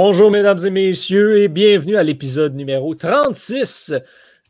Bonjour, mesdames et messieurs, et bienvenue à l'épisode numéro 36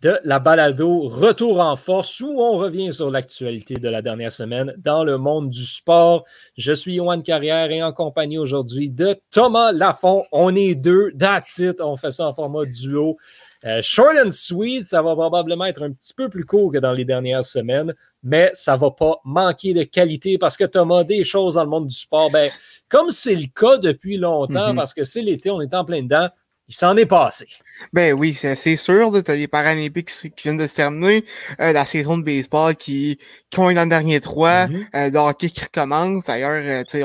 de la balado Retour en force, où on revient sur l'actualité de la dernière semaine dans le monde du sport. Je suis Yohan Carrière et en compagnie aujourd'hui de Thomas Lafont. On est deux, that's on fait ça en format duo. Euh, short and sweet, ça va probablement être un petit peu plus court que dans les dernières semaines, mais ça ne va pas manquer de qualité parce que Thomas, des choses dans le monde du sport, ben, comme c'est le cas depuis longtemps, mhm. parce que c'est l'été, on est en plein dedans, il s'en est passé. Ben oui, c'est sûr. Tu as les Paralympiques qui viennent de se terminer, euh, la saison de baseball qui, qui ont eu dans le dernier trois, mm euh, le hockey qui recommence. D'ailleurs, euh, sais,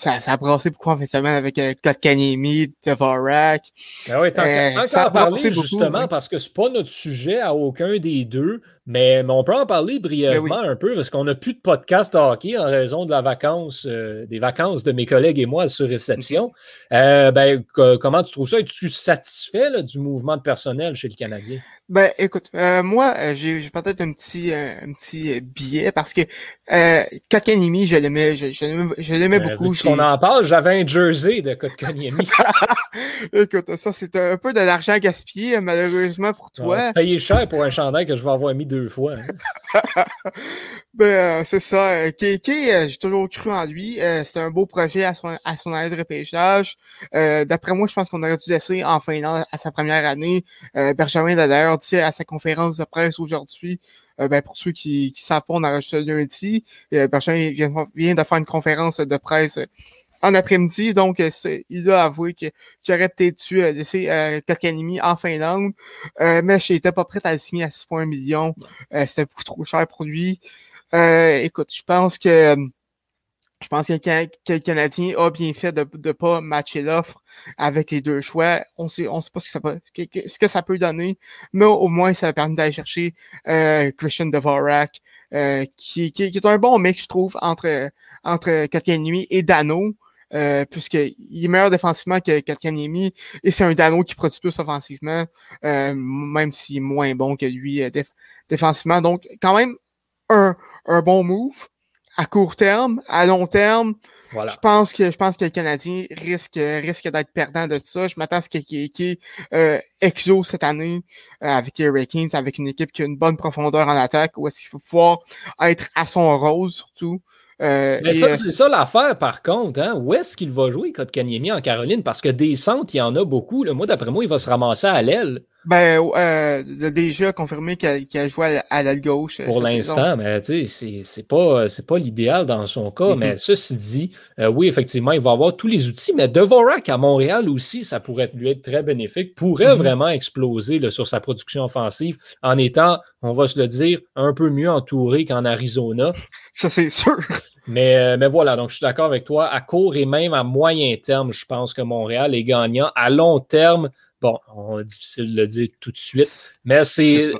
ça, ça a brassé beaucoup en fin de semaine avec euh, Kotkaniemi, Tavarak. Ben oui, tant, euh, ça a parlé justement, parce que c'est pas notre sujet à aucun des deux, mais, on peut en parler brièvement ben un peu parce qu'on n'a plus de podcast hockey en raison de la vacance, euh, des vacances de mes collègues et moi sur réception. Euh, ben, comment tu trouves ça? Es-tu satisfait du mouvement de personnel chez le Canadien? Ben, écoute, euh, moi, j'ai peut-être un petit, un petit billet parce que euh, Kotkaniemi, je l'aimais, je, l'aimais beaucoup. On en parle, j'avais un jersey de Kotkaniemi. écoute, ça, c'est un peu de l'argent gaspillé, malheureusement pour toi. Payé cher pour un chandail que je vais avoir mis deux fois. Hein. ben, euh, c'est ça. Kéké, euh, j'ai toujours cru en lui. Euh, c'est un beau projet à son, à son année de repêchage. D'après moi, je pense qu'on aurait dû laisser en finale à sa première année. Benjamin a d'ailleurs dit à sa conférence de presse aujourd'hui, ben, pour ceux qui savent pas, on a reçu lundi. Benjamin vient, vient de faire une conférence de presse en après-midi. Donc, euh, il a avoué qu'il aurait peut-être dû euh, laisser euh, en Finlande. Euh, mais je n'étais pas prêt à le signer à 6,1 millions. Euh, C'était beaucoup trop cher pour lui. écoute, je pense que je pense que, le Canadien a bien fait de ne pas matcher l'offre avec les deux choix. On sait, on sait pas ce que ça peut, ce que ça peut donner, mais au moins ça a permis d'aller chercher Christian Dvorak, qui, qui, est un bon mix, je trouve, entre, entre Kotkaniemi et Dano euh, puisqu'il est meilleur défensivement que Katkaniemi et c'est un Dano qui produit plus offensivement, euh, même s'il est moins bon que lui euh, défensivement. Donc, quand même, un, un bon move à court terme, à long terme. Je pense que je pense que le Canadien risque risque d'être perdant de ça. Je m'attends à ce qu'il y ait exo cette année euh, avec les Hurricanes, avec une équipe qui a une bonne profondeur en attaque, où est-ce qu'il faut pouvoir être à son rôle surtout. Euh, Mais ça, euh, c'est ça l'affaire, par contre. Hein? Où est-ce qu'il va jouer, Kotkaniemi, en Caroline? Parce que des centres, il y en a beaucoup. Moi, d'après moi, il va se ramasser à l'aile. Ben, euh, déjà confirmé qu'il a, joué à, l'aile gauche. Euh, Pour l'instant, mais tu sais, c'est pas, pas l'idéal dans son cas. Mais ceci dit, oui, effectivement, il va avoir tous les outils. Mais Devorak à Montréal aussi, ça pourrait lui être très bénéfique. Pourrait mm-hmm. vraiment exploser sur sa production offensive en étant, on va se le dire, un peu mieux entouré qu'en Arizona. Ça, c'est sûr. Mais, euh, mais voilà, donc je suis d'accord avec toi. À court et même à moyen terme, je pense que Montréal est gagnant. À long terme, bon, on difficile de le dire tout de suite, mais c'est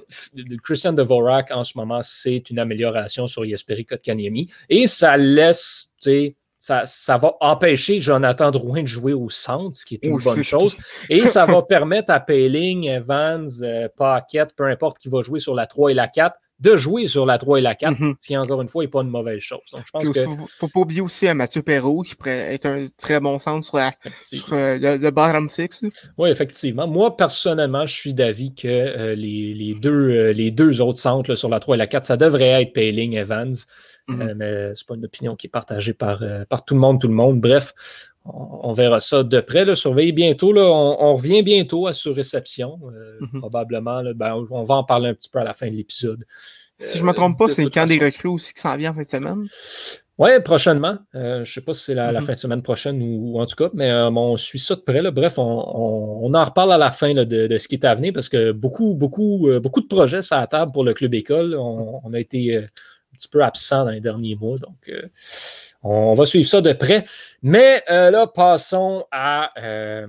Christian Devorak en ce moment, c'est une amélioration sur Jesperi Kotkaniemi et ça laisse, tu sais, ça, ça, va empêcher Jonathan Drouin de jouer au centre, ce qui est une bonne chose. Et ça va permettre à Payling, Evans, euh, Paquette, peu importe qui va jouer sur la 3 et la 4, de jouer sur la 3 et la 4, mm-hmm. ce qui, encore une fois, n'est pas une mauvaise chose. Donc, je pense que... Faut, pas oublier aussi à Mathieu Perrault, qui pourrait être un très bon centre sur, euh, le, bottom 6. Oui, effectivement. Moi, personnellement, je suis d'avis que euh, les, les, deux, euh, les deux autres centres sur la 3 et la 4, ça devrait être Payling Evans. Mm-hmm. mais ce n'est pas une opinion qui est partagée par, par tout le monde, tout le monde. Bref, on, verra ça de près. Là, surveillez bientôt. Là, on, revient bientôt à sur réception. Euh, mhm. Probablement. Ben, on va en parler un petit peu à la fin de l'épisode. Si je ne me trompe pas, euh, c'est le camp des recrues aussi qui s'en vient en fin de semaine. Oui, prochainement. Euh, je ne sais pas si c'est la, mhm. fin de semaine prochaine ou, en tout cas, mais on suit ça de près. Là. Bref, on, en reparle à la fin de, ce qui est à venir parce que beaucoup, beaucoup, beaucoup de projets sur la table pour le club école. On, a été un petit peu absent dans les derniers mois. Donc, on va suivre ça de près. Mais euh, là, passons à euh,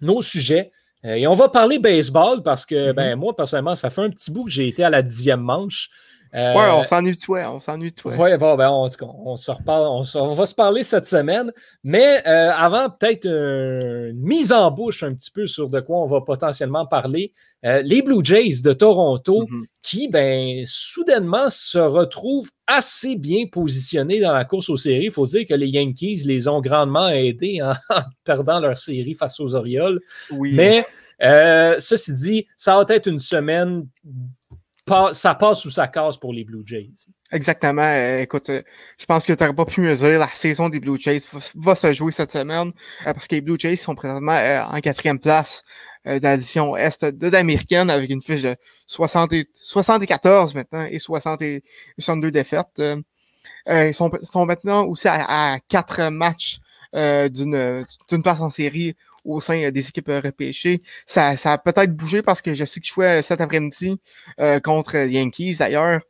nos sujets. Euh, et on va parler baseball parce que mm-hmm. ben, moi, personnellement, ça fait un petit bout que j'ai été à la dixième manche. Euh, ouais, on s'ennuie de toi, on s'ennuie de toi. Ouais, bon, ben, on, on, se reparle, on, va se parler cette semaine. Mais euh, avant, peut-être une mise en bouche un petit peu sur de quoi on va potentiellement parler. Euh, les Blue Jays de Toronto, mm-hmm. qui, ben, soudainement se retrouvent assez bien positionnés dans la course aux séries. Il faut dire que les Yankees les ont grandement aidés en, perdant leur série face aux Orioles. Oui. Mais ceci dit, ça va être une semaine ça passe ou ça casse pour les Blue Jays. Exactement. Euh, écoute, euh, je pense que tu n'aurais pas pu me dire la saison des Blue Jays va, se jouer cette semaine euh, parce que les Blue Jays sont présentement en quatrième place de la Est de l'américaine avec une fiche de 60 74 maintenant et 60 et 62 défaites. ils sont, sont maintenant aussi à, quatre matchs d'une place en série au sein euh, des équipes euh, repêchées. Ça, ça a peut-être bougé parce que je sais que je jouais cet après-midi euh, contre Yankees d'ailleurs.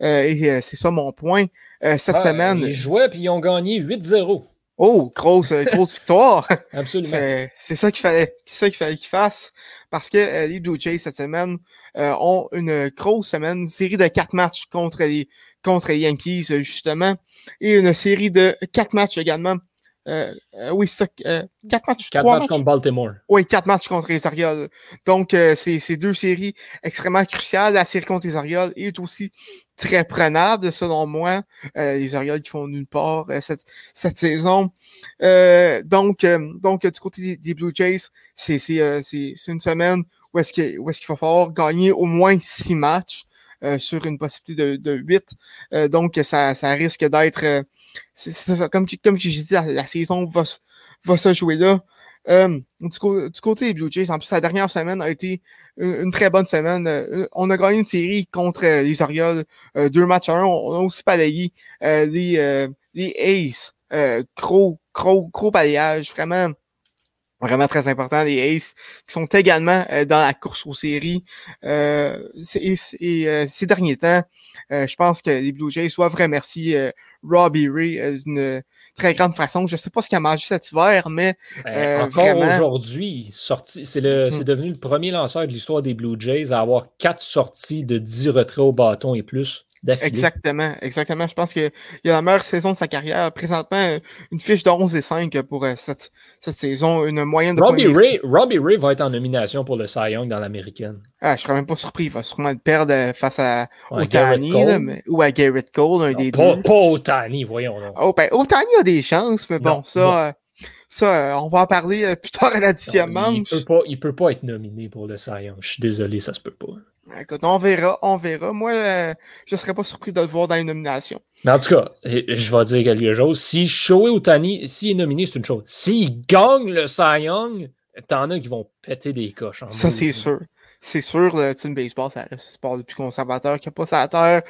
et c'est ça mon point. cette semaine. Ils jouaient puis ils ont gagné 8-0. Oh, grosse, grosse victoire. Absolument. C'est ça qu'il fallait, ça qu'il fallait qu'ils fassent. Parce que les Blue Jays cette semaine ont une grosse semaine, une série de quatre matchs contre les contre les Yankees, justement, et une série de quatre matchs également euh, euh, oui, ça. Euh, quatre matchs. Quatre matchs, contre Baltimore. Oui, quatre matchs contre les Orioles. Donc, c'est deux séries extrêmement cruciales. La série contre les Orioles est aussi très prenable, selon moi. les Orioles qui font nulle part cette, cette saison. donc, donc, du côté des, Blue Jays, c'est une semaine où est-ce qu'il est va falloir gagner au moins six matchs. sur une possibilité de, de 8. donc, ça, ça risque d'être comme, comme je dit, la, saison va, va se jouer là. Euh, du, côté des Blue Jays, en plus, la dernière semaine a été une, très bonne semaine. Euh, on a gagné une série contre les Orioles, euh, deux matchs à un. On, a aussi balayé les, les Aces. gros, gros, gros balayage, vraiment vraiment très important, les Aces, qui sont également dans la course aux séries. Euh, et, ces derniers temps, je pense que les Blue Jays doivent remercier Robbie Ray d'une très grande façon. Je ne sais pas ce qu'il a mangé cet hiver, mais ben, euh, encore aujourd'hui, sorti, c'est le, c'est mm-hmm. devenu le premier lanceur de l'histoire des Blue Jays à avoir quatre sorties de 10 retraits au bâton et plus. Exactement, exactement. Je pense qu'il a la meilleure saison de sa carrière. Présentement, une fiche de 11 et 5 pour euh, cette, cette saison, une moyenne de Robbie Ray, Robbie Ray va être en nomination pour le Cy Young dans l'américaine. Ah, je serais même pas surpris. Il va sûrement perdre euh, face à Otani ou à Garrett Cole, un des pas, deux. Pas Otani, voyons. Oh, ben, Otani a des chances, mais bon, ça... Euh, ça, on va en parler plus tard à la dixième manche. Il peut, pas, il peut pas être nominé pour le Cy Young. Je suis désolé, ça se peut pas. Écoute, on verra, on verra. Moi, euh, je ne serais pas surpris de le voir dans les nominations. Mais en tout cas, je vais dire quelque chose. Si Shohei Otani, s'il est nominé, c'est une chose. S'il gagne le Cy Young, t'en as qui vont péter des coches. ça, c'est sûr c'est sûr, le team baseball, reste un sport le plus conservateur qui a pas sa terre.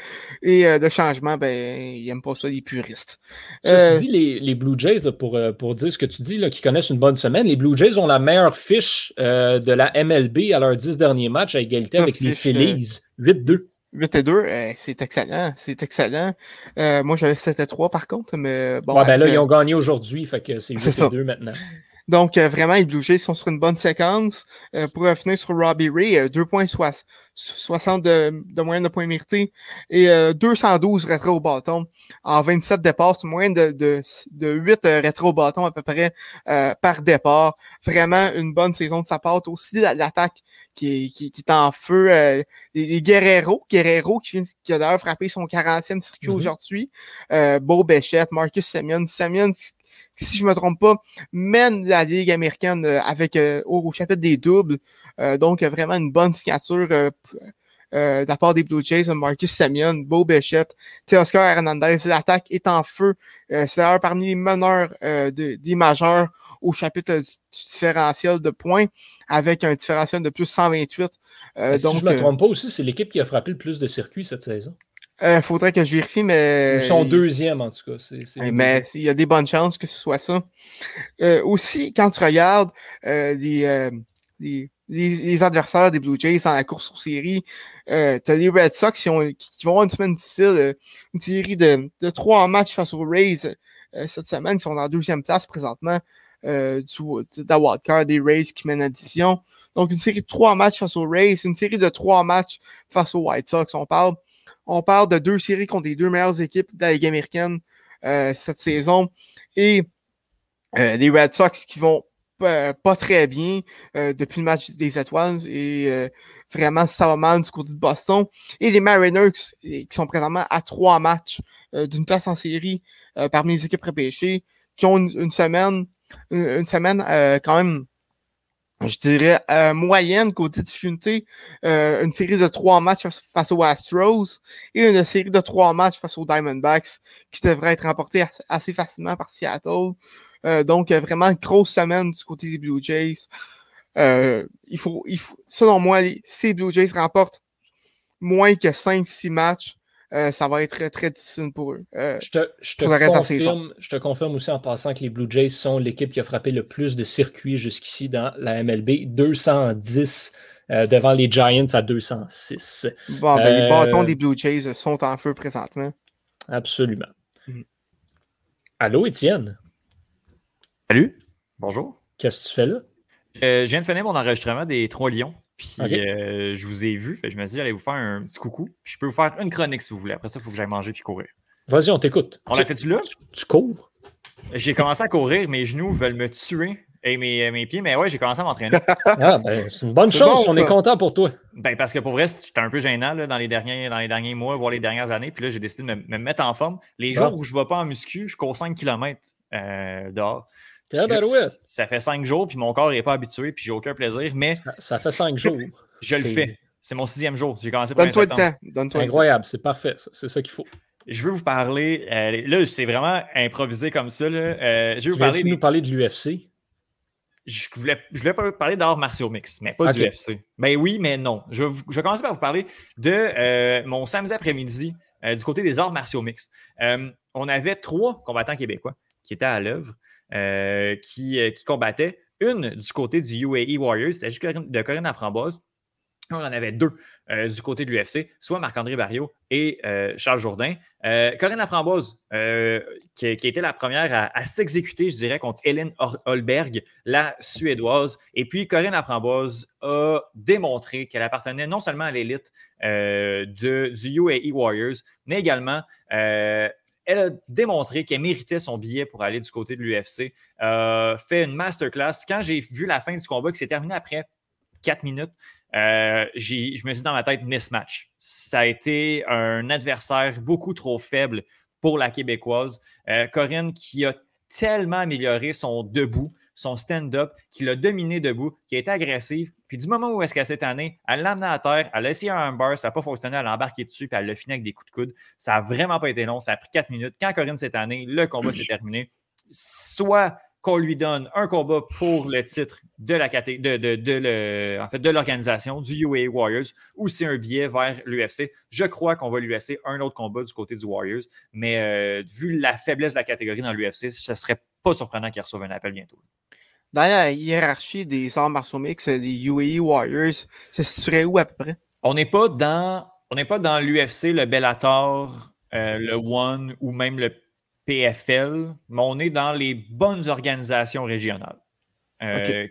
Et euh, de changement, ben, ils n'aiment pas ça, les puristes. Euh... dis, les, les, Blue Jays, pour, euh, pour dire ce que tu dis, là, qui connaissent une bonne semaine, les Blue Jays ont la meilleure fiche euh, de la MLB à leurs dix derniers matchs à égalité avec les Phillies. 8-2. 8 et 2, c'est excellent, c'est excellent. moi, j'avais 7 et 3 par contre, mais bon. Ouais, ben là, ils ont gagné aujourd'hui, fait que c'est 8 et 2 maintenant. Donc, euh, vraiment, les Blue Jays sont sur une bonne séquence. Euh, pour finir sur Robbie Ray, 2,60 euh, de, de, moyenne de points mérités et 212 retraits au bâton en 27 départs. C'est moyenne de, de, de 8 retraits au bâton à peu près par départ. Vraiment une bonne saison de sa part. Aussi l'attaque qui, qui, qui est en feu. les, les, Guerrero, Guerrero qui, qui a d'ailleurs frappé son 40e circuit mm-hmm. aujourd'hui. Beau Béchette, Marcus Semyon. Semyon si je me trompe pas, mène la Ligue américaine euh, avec euh, au, chapitre des doubles. Euh, donc, vraiment une bonne signature euh, de la part des Blue Jays, Marcus Semyon, Beau Béchette, Oscar Hernandez. L'attaque est en feu. C'est d'ailleurs parmi les meneurs de, des majeurs au chapitre du, différentiel de points, avec un différentiel de plus 128. si donc, je ne me trompe pas aussi, c'est l'équipe qui a frappé le plus de circuits cette saison. Il euh, faudrait que je vérifie, mais. Ils sont deuxième, en tout cas. mais il y a des bonnes chances que ce soit ça. Euh, aussi, quand tu regardes euh, les, les, les, adversaires des Blue Jays dans la course aux séries, euh, tu as les Red Sox qui, ont, qui vont avoir une semaine difficile, une série de, de trois matchs face aux Rays cette semaine. Ils sont en deuxième place présentement euh, du, de la wildcard des Rays qui mènent la division. Donc, une série de trois matchs face aux Rays, une série de trois matchs face aux White Sox. On parle On parle de deux séries contre les deux meilleures équipes de la Ligue américaine cette saison. Et les Red Sox qui vont pas très bien depuis le match des étoiles et vraiment ça va mal du côté de Boston. Et les Mariners qui sont présentement à trois matchs d'une place en série parmi les équipes repêchées, qui ont une, semaine, une, semaine quand même je dirais, euh, moyenne côté difficulté, euh, une série de trois matchs face aux Astros et une série de trois matchs face aux Diamondbacks qui devrait être remportée assez facilement par Seattle. Euh, donc, vraiment une grosse semaine du côté des Blue Jays. il, faut, il faut, selon moi, si Blue Jays remportent moins que 5-6 matchs, euh, ça va être très, difficile pour eux. Euh, je, te, je, te confirme, je, te, confirme, aussi en passant que les Blue Jays sont l'équipe qui a frappé le plus de circuits jusqu'ici dans la MLB. 210 euh, devant les Giants à 206. Bon, ben, les bâtons des Blue Jays sont en feu présentement. Absolument. Allô, Étienne? Salut. Bonjour. Qu'est-ce que tu fais là? je viens de finir mon enregistrement des Trois Lions. Puis euh, je vous ai vu. je me suis dit, j'allais vous faire un petit coucou. Puis je peux vous faire une chronique si vous voulez. Après ça, il faut que j'aille manger puis courir. Vas-y, on t'écoute. On l'a fait-tu là? Tu, cours? J'ai commencé à courir. Mes genoux veulent me tuer. Et mes, mes pieds, mais ouais, j'ai commencé à m'entraîner. ah, ben, c'est une bonne chose. on est content pour toi. Ben, parce que pour vrai, c'était un peu gênant là, dans, les derniers, dans les derniers mois, voire les dernières années. Puis là, j'ai décidé de me, mettre en forme. Les jours où je ne vais pas en muscu, je cours 5 km euh, dehors. Ça fait 5 jours, puis mon corps n'est pas habitué, puis j'ai aucun plaisir. Mais ça fait 5 jours. Je le fais. C'est mon sixième jour. J'ai commencé Donne-toi le temps. Donne Incroyable, c'est parfait. C'est ça qu'il faut. Je veux vous parler. Euh, là, c'est vraiment improvisé comme ça. Là. Euh, je veux vous parler. nous parler de l'UFC? Je voulais, je voulais parler d'art martiaux mix, mais pas de l'UFC. Ben oui, mais non. Je vais, je vais, commencer par vous parler de euh, mon samedi après-midi du côté des arts martiaux mix. on avait trois combattants québécois qui étaient à l'œuvre, qui, qui combattaient. Une du côté du UAE Warriors, c'était juste de Corinne Framboise on en avait deux euh, du côté de l'UFC, soit Marc-André Barrio et euh, Charles Jourdain. Euh, Corinne Laframboise, qui, été la première à, s'exécuter, je dirais, contre Hélène Holberg, la Suédoise. Et puis, Corinne Laframboise a démontré qu'elle appartenait non seulement à l'élite du UAE Warriors, mais également elle a démontré qu'elle méritait son billet pour aller du côté de l'UFC. fait une masterclass. Quand j'ai vu la fin du combat qui s'est terminé après quatre minutes, euh, je me suis dit dans ma tête mismatch. Ça a été un adversaire beaucoup trop faible pour la Québécoise. Euh, Corinne qui a tellement amélioré son debout, son stand-up, qui l'a dominé debout, qui a été agressive. Puis du moment où est-ce qu'elle s'est tannée, elle l'a amené à terre, elle a essayé un bar, ça n'a pas fonctionné, elle a embarqué dessus, puis elle l'a fini avec des coups de coude. Ça n'a vraiment pas été long, ça a pris quatre minutes. Quand Corinne s'est tannée, le combat s'est terminé. Soit qu'on lui donne un combat pour le titre de la de, de, de en fait, de l'organisation du UAE Warriors ou c'est un billet vers l'UFC. Je crois qu'on va lui laisser un autre combat du côté du Warriors, mais euh, vu la faiblesse de la catégorie dans l'UFC, ce ne serait pas surprenant qu'il reçoive un appel bientôt. Dans la hiérarchie des arts martiaux mix, les UAE Warriors se situerait où à peu près? On n'est pas dans on n'est pas dans l'UFC, le Bellator, euh, le One ou même le PFL, mais on est dans les bonnes organisations régionales. Euh,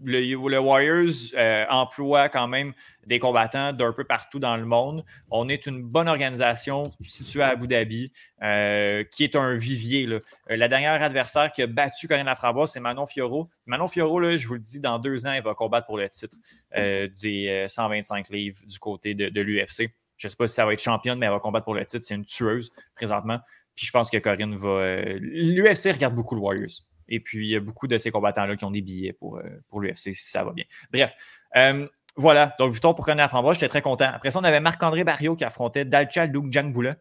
le, Warriors euh, emploie quand même des combattants d'un peu partout dans le monde. On est une bonne organisation située à Abu Dhabi, euh, qui est un vivier. la dernière adversaire qui a battu Corinne Laframboise, c'est Manon Fioro. Manon Fioro, je vous le dis, dans deux ans, elle va combattre pour le titre des 125 livres du côté de, de l'UFC. Je ne sais pas si ça va être championne, mais elle va combattre pour le titre. C'est une tueuse présentement. Puis je pense que Corinne va. Euh, L'UFC regarde beaucoup le Warriors. Et puis, il y a beaucoup de ces combattants-là qui ont des billets pour, euh, pour l'UFC, si ça va bien. Bref. Euh, voilà, donc Vuitton pour Corinne Laframboise, j'étais très content. Après ça, on avait Marc-André Barrio qui affrontait Dalchal Doug Jangbula,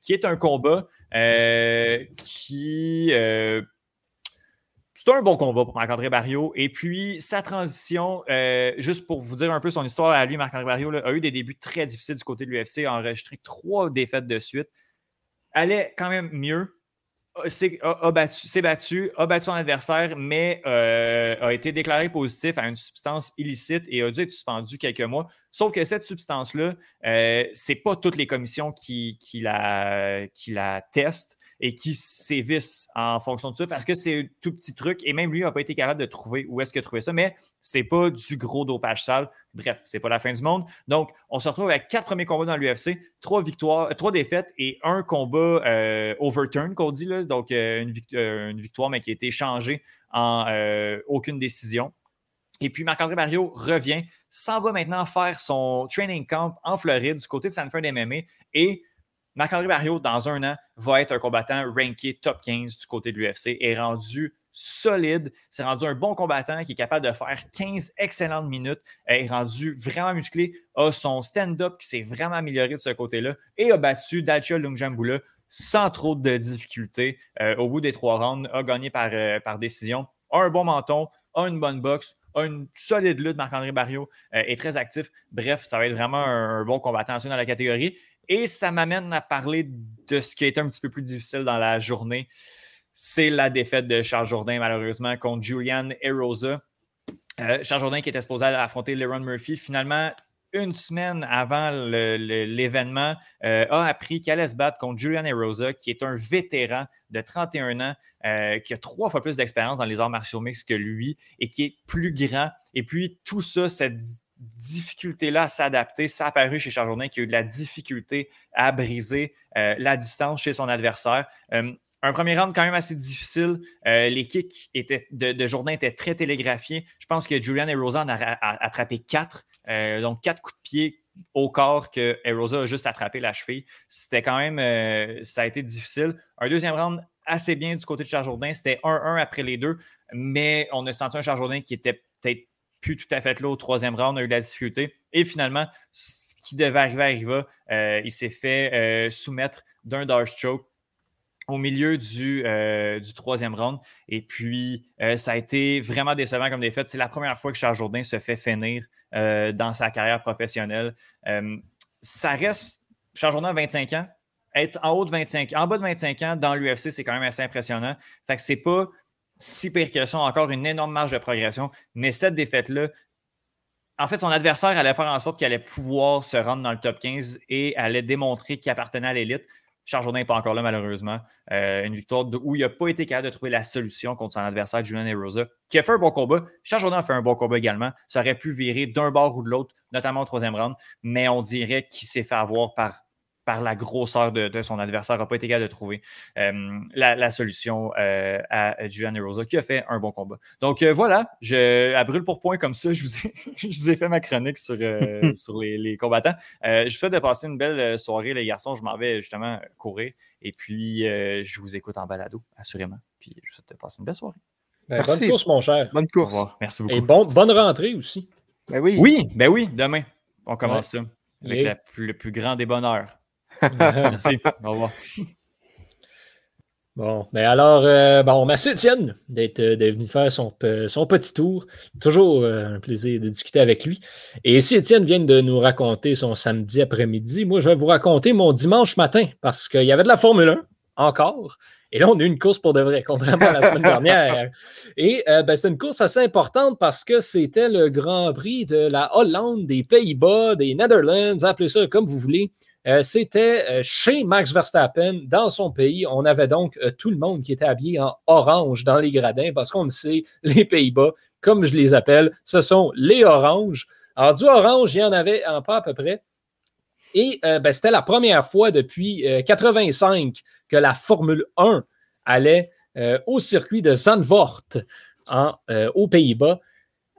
qui est un combat qui. c'est un bon combat pour Marc-André Barrio. Et puis, sa transition, juste pour vous dire un peu son histoire à lui, Marc-André Barrio a eu des débuts très difficiles du côté de l'UFC, a enregistré trois défaites de suite allait quand même mieux. S'est battu, a battu son adversaire, mais euh, a été déclaré positif à une substance illicite et a dû être suspendu quelques mois. Sauf que cette substance-là, euh, ce n'est pas toutes les commissions qui, qui, la, qui la testent et qui sévissent en fonction de ça parce que c'est un tout petit truc et même lui n'a pas été capable de trouver où est-ce qu'il a trouvé ça. Mais c'est pas du gros dopage sale. Bref, c'est pas la fin du monde. Donc, on se retrouve avec quatre premiers combats dans l'UFC, trois victoires, trois défaites et un combat euh, overturn qu'on dit là, donc euh, une, victoire mais qui a été changée en aucune décision. Et puis Marc-André Barrio revient, s'en va maintenant faire son training camp en Floride du côté de Sanford MMA et Marc-André Barrio, dans un an, va être un combattant ranké top 15 du côté de l'UFC et rendu solide. C'est rendu un bon combattant qui est capable de faire 15 excellentes minutes, est rendu vraiment musclé, a son stand-up qui s'est vraiment amélioré de ce côté-là et a battu Dalcha Lungjambula sans trop de difficultés. Euh, au bout des trois rounds, a gagné par, euh, par décision, a un bon menton, a une bonne boxe, a une solide lutte, Marc-André Barrio, euh, est très actif. Bref, ça va être vraiment un, bon combattant dans la catégorie. Et ça m'amène à parler de ce qui a été un petit peu plus difficile dans la journée. C'est la défaite de Charles Jourdain, malheureusement, contre Julian Erosa. Euh, Charles Jourdain qui était supposé affronter Leron Murphy, finalement, une semaine avant l'événement, euh, a appris qu'elle allait se battre contre Julian Erosa, qui est un vétéran de 31 ans, euh, qui a trois fois plus d'expérience dans les arts martiaux mixtes que lui et qui est plus grand. Et puis, tout ça, cette difficulté-là à s'adapter, ça a apparu chez Charles Jourdain qui a eu de la difficulté à briser la distance chez son adversaire. Un premier round quand même assez difficile. les kicks de, Jourdain étaient très télégraphiés. Je pense que Julian Erosa en a attrapé quatre. Euh, donc, quatre coups de pied au corps que Erosa a juste attrapé la cheville. C'était quand même, euh, ça a été difficile. Un deuxième round assez bien du côté de Charles Jourdain. C'était 1-1 après les deux, mais on a senti un Charles Jourdain qui était peut-être plus tout à fait là au troisième round, on a eu de la difficulté. Et finalement, ce qui devait arriver arriva. Euh, il s'est fait soumettre d'un Dark Choke au milieu du, euh, du troisième round. Et puis, euh, ça a été vraiment décevant comme défaite. C'est la première fois que Charles Jourdain se fait finir euh, dans sa carrière professionnelle. ça reste, Charles Jourdain a 25 ans. Être en haut de 25, en bas de 25 ans dans l'UFC, c'est quand même assez impressionnant. Fait que c'est pas si pire que ça, encore une énorme marge de progression. Mais cette défaite-là, en fait, son adversaire allait faire en sorte qu'il allait pouvoir se rendre dans le top 15 et allait démontrer qu'il appartenait à l'élite. Charles Jourdain n'est pas encore là, malheureusement. Euh, une victoire où il n'a pas été capable de trouver la solution contre son adversaire, Julian Erosa, qui a fait un bon combat. Charles Jourdain a fait un bon combat également. Ça aurait pu virer d'un bord ou de l'autre, notamment au troisième round, mais on dirait qu'il s'est fait avoir par par la grosseur de, son adversaire, n'a pas été capable de trouver euh, la, solution euh, à Julian Rosa, qui a fait un bon combat. Donc euh, voilà, je, à brûle pour point comme ça, je vous ai, fait ma chronique sur, sur les, combattants. je vous souhaite de passer une belle soirée, les garçons. Je m'en vais justement courir et puis je vous écoute en balado, assurément. Puis je vous souhaite de passer une belle soirée. Ben, bonne course, mon cher. Bonne course. Merci beaucoup. Et bon, bonne rentrée aussi. Ben oui. Oui, ben oui, demain. On commence ça avec le plus grand des bonheurs. Merci. Au revoir. Bon, mais alors, euh, bon, merci Étienne d'être euh, venu faire son, son, petit tour. Toujours euh, un plaisir de discuter avec lui. Et si Étienne vient de nous raconter son samedi après-midi, moi, je vais vous raconter mon dimanche matin parce qu'il y avait de la Formule 1 encore. Et là, on a eu une course pour de vrai, contrairement à la semaine dernière. Et ben, c'est une course assez importante parce que c'était le Grand Prix de la Hollande, des Pays-Bas, des Netherlands, appelez ça comme vous voulez. Euh, c'était euh, chez Max Verstappen, dans son pays. On avait donc euh, tout le monde qui était habillé en orange dans les gradins parce qu'on le sait, les Pays-Bas, comme je les appelle, ce sont les oranges. Alors, du orange, il y en avait en pas à peu près. Et ben, c'était la première fois depuis 1985 que la Formule 1 allait au circuit de Zandvoort aux Pays-Bas.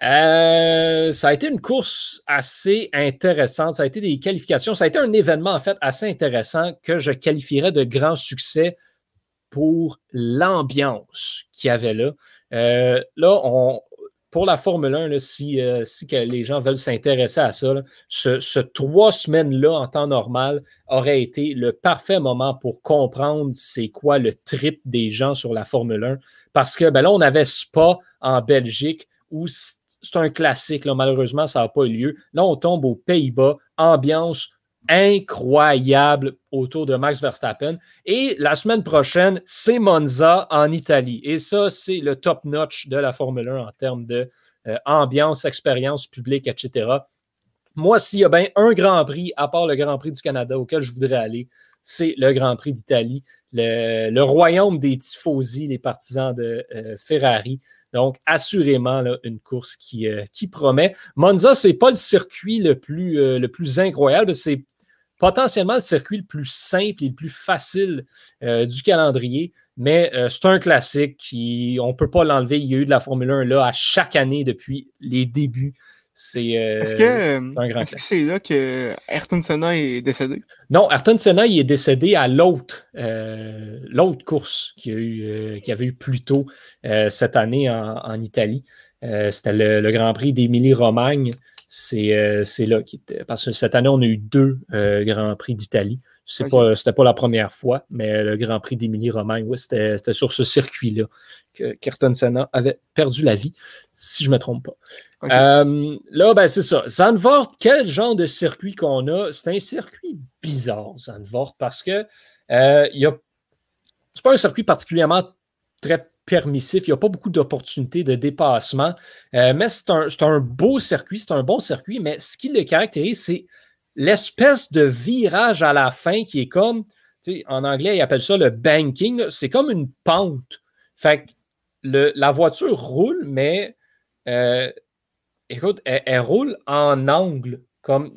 Euh, ça a été une course assez intéressante. Ça a été des qualifications. Ça a été un événement, en fait, assez intéressant que je qualifierais de grand succès pour l'ambiance qu'il y avait là. Euh, là, pour la Formule 1, si, euh, les gens veulent s'intéresser à ça, ce, trois semaines-là en temps normal aurait été le parfait moment pour comprendre c'est quoi le trip des gens sur la Formule 1. Parce que ben là, on avait Spa en Belgique où c'est un classique. Là. Malheureusement, ça n'a pas eu lieu. Là, on tombe aux Pays-Bas. Ambiance incroyable autour de Max Verstappen. Et la semaine prochaine, c'est Monza en Italie. Et ça, c'est le top notch de la Formule 1 en termes de euh, ambiance, expérience publique, etc. Moi, s'il y a bien un Grand Prix, à part le Grand Prix du Canada auquel je voudrais aller, c'est le Grand Prix d'Italie, le, royaume des tifosi, les partisans de euh, Ferrari. Donc, assurément, une course qui, qui promet. Monza, ce n'est pas le circuit le plus, le plus incroyable. C'est potentiellement le circuit le plus simple et le plus facile du calendrier. Mais c'est un classique qui, on ne peut pas l'enlever. Il y a eu de la Formule 1 là à chaque année depuis les débuts. C'est euh, est-ce que est-ce que c'est là que Ayrton Senna est décédé? Non, Ayrton Senna il est décédé à l'autre euh, l'autre course qu'il y, a eu, euh, avait eu plus tôt cette année en, Italie. C'était le, Grand Prix d'Émilie-Romagne. C'est là qui était. Parce que cette année, on a eu deux Grands Prix d'Italie. Ce n'était pas, la première fois, mais le Grand Prix d'Émilie-Romagne, oui, c'était sur ce circuit-là que Ayrton Senna avait perdu la vie, si je ne me trompe pas. Euh, là, ben, c'est ça. Zandvoort, quel genre de circuit qu'on a? C'est un circuit bizarre, Zandvoort, parce que euh, il a... c'est pas un circuit particulièrement très permissif. Il n'y a pas beaucoup d'opportunités de dépassement. Euh, mais c'est un, un, beau circuit, c'est un bon circuit, mais ce qui le caractérise, c'est l'espèce de virage à la fin qui est comme, en anglais, ils appellent ça le banking. C'est comme une pente. Fait que la voiture roule, mais écoute, elle, roule en angle. Comme,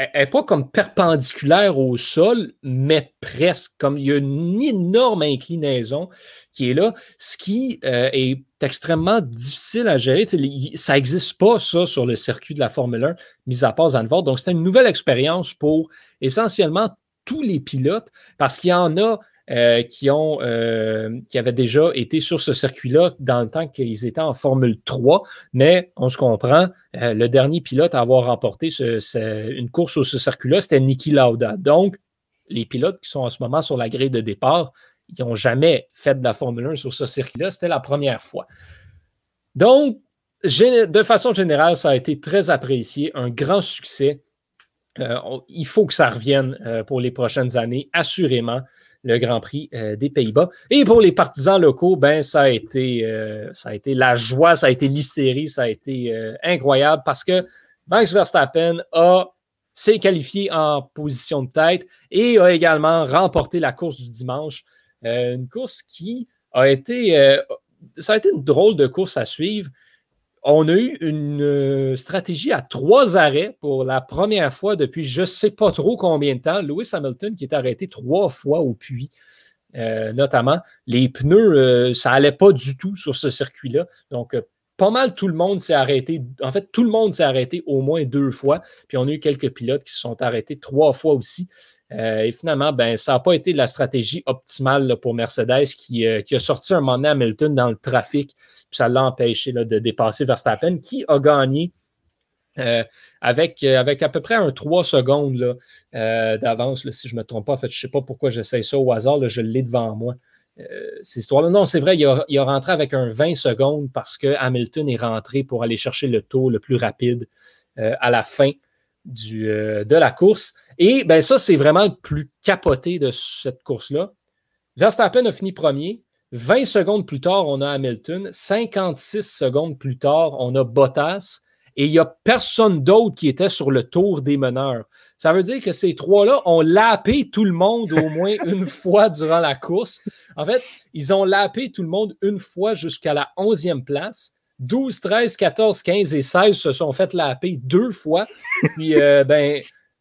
elle n'est pas comme perpendiculaire au sol, mais presque. Comme il y a une énorme inclinaison qui est là, ce qui euh, est extrêmement difficile à gérer. ça n'existe pas, ça, sur le circuit de la Formule 1, mis à part Zandvoort. Donc, c'est une nouvelle expérience pour essentiellement tous les pilotes, parce qu'il y en a euh, qui, ont, euh, qui avaient déjà été sur ce circuit-là dans le temps qu'ils étaient en Formule 3. Mais on se comprend, euh, le dernier pilote à avoir remporté une course sur ce circuit-là, c'était Niki Lauda. Donc, les pilotes qui sont en ce moment sur la grille de départ, ils n'ont jamais fait de la Formule 1 sur ce circuit-là. C'était la première fois. Donc, de façon générale, ça a été très apprécié, un grand succès. il faut que ça revienne pour les prochaines années, assurément le Grand Prix euh, des Pays-Bas. Et pour les partisans locaux, ben, ça, a été, euh, ça a été la joie, ça a été l'hystérie, ça a été euh, incroyable parce que Max Verstappen a s'est qualifié en position de tête et a également remporté la course du dimanche. une course qui a été, ça a été une drôle de course à suivre on a eu une euh, stratégie à trois arrêts pour la première fois depuis je ne sais pas trop combien de temps. Lewis Hamilton qui est arrêté trois fois au puits, euh, notamment. Les pneus, euh, ça n'allait pas du tout sur ce circuit-là. Donc, pas mal tout le monde s'est arrêté. En fait, tout le monde s'est arrêté au moins deux fois. Puis on a eu quelques pilotes qui se sont arrêtés trois fois aussi. Et finalement, ben, ça n'a pas été la stratégie optimale pour Mercedes qui, qui, a sorti un moment Hamilton dans le trafic ça l'a empêché de dépasser Verstappen, qui a gagné euh, avec, euh, avec à peu près un 3 secondes euh, d'avance, si je ne me trompe pas. En fait, je ne sais pas pourquoi j'essaie ça au hasard, je l'ai devant moi. cette histoire-là. Non, c'est vrai, il a, il a, rentré avec un 20 secondes parce que Hamilton est rentré pour aller chercher le tour le plus rapide à la fin du, de la course. Et ben, ça, c'est vraiment le plus capoté de cette course-là. Verstappen a fini premier. 20 secondes plus tard, on a Hamilton. 56 secondes plus tard, on a Bottas. Et il n'y a personne d'autre qui était sur le tour des meneurs. Ça veut dire que ces trois-là ont lapé tout le monde au moins une fois durant la course. En fait, ils ont lapé tout le monde une fois jusqu'à la 11e place. 12, 13, 14, 15 et 16 se sont fait laper deux fois. Puis, euh, ben,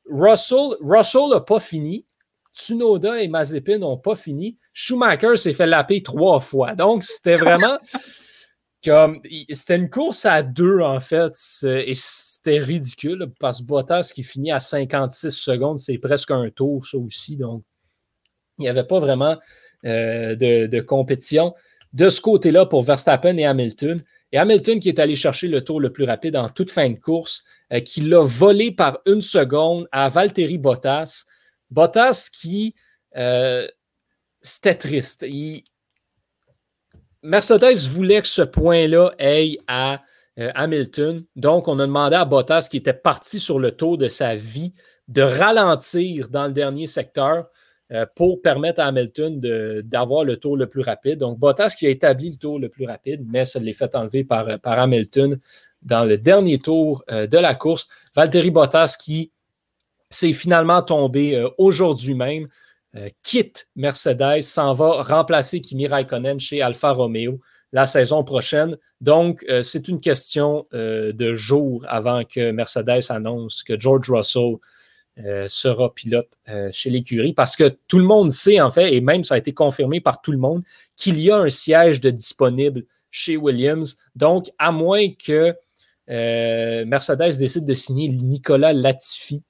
Russell n'a pas fini. Tsunoda et Mazepin n'ont pas fini. Schumacher s'est fait laper trois fois. Donc, c'était vraiment comme. C'était une course à deux, en fait. Et c'était ridicule parce que Bottas qui finit à 56 secondes, c'est presque un tour, ça aussi. Donc, il n'y avait pas vraiment euh, de, compétition de ce côté-là pour Verstappen et Hamilton. Et Hamilton qui est allé chercher le tour le plus rapide en toute fin de course, euh, qui l'a volé par une seconde à Valtteri Bottas. Bottas qui, euh, c'était triste. Mercedes voulait que ce point-là aille à euh, Hamilton. Donc, on a demandé à Bottas, qui était parti sur le tour de sa vie, de ralentir dans le dernier secteur pour permettre à Hamilton d'avoir le tour le plus rapide. Donc, Bottas qui a établi le tour le plus rapide, mais ça l'est fait enlever par, Hamilton dans le dernier tour de la course. Valtteri Bottas qui c'est finalement tombé euh, aujourd'hui même. Euh, quitte Mercedes, s'en va remplacer Kimi Raikkonen chez Alfa Romeo. la saison prochaine. Donc, c'est une question de jours avant que Mercedes annonce que George Russell sera pilote chez l'écurie parce que tout le monde sait, en fait, et même ça a été confirmé par tout le monde, qu'il y a un siège de disponible chez Williams. Donc, à moins que Mercedes décide de signer Nicolas Latifi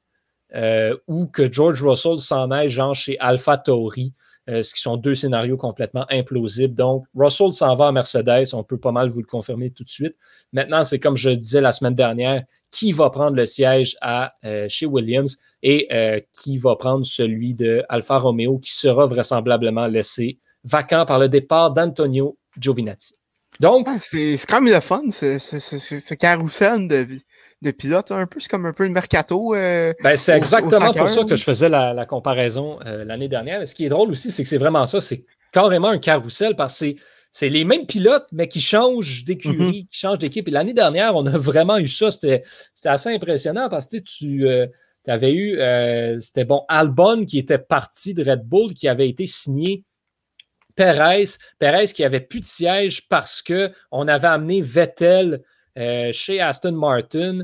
ou que George Russell s'en aille, genre chez Alpha Tauri, euh, ce qui sont deux scénarios complètement implausibles. Donc, Russell s'en va à Mercedes, on peut pas mal vous le confirmer tout de suite. Maintenant, c'est comme je disais la semaine dernière, qui va prendre le siège à, euh, chez Williams et euh, qui va prendre celui de Alfa Romeo, qui sera vraisemblablement laissé vacant par le départ d'Antonio Giovinazzi. Donc, ah, c'est quand même le fun, ce, carrousel de, de pilotes, un peu. C'est comme un peu le mercato. Euh, ben, c'est exactement pour ça que je faisais la, comparaison euh, l'année dernière. ce qui est drôle aussi, c'est que c'est vraiment ça. C'est carrément un carrousel parce que c'est les mêmes pilotes, mais qui changent d'écurie, mm-hmm. qui changent d'équipe. Et l'année dernière, on a vraiment eu ça. C'était assez impressionnant parce que tu euh, avais eu, c'était bon, Albon qui était parti de Red Bull, qui avait été signé Perez. Perez qui avait plus de siège parce qu'on avait amené Vettel euh, chez Aston Martin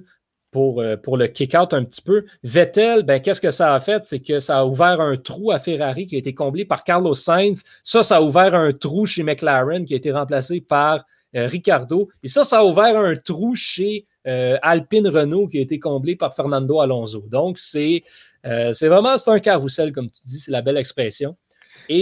pour, euh, pour le kick-out un petit peu. Vettel, ben, qu'est-ce que ça a fait? C'est que ça a ouvert un trou à Ferrari qui a été comblé par Carlos Sainz. Ça, ça a ouvert un trou chez McLaren qui a été remplacé par euh, Ricardo. Et ça, ça a ouvert un trou chez Alpine Renault qui a été comblé par Fernando Alonso. Donc, c'est c'est vraiment c'est un carrousel, comme tu dis, c'est la belle expression. Et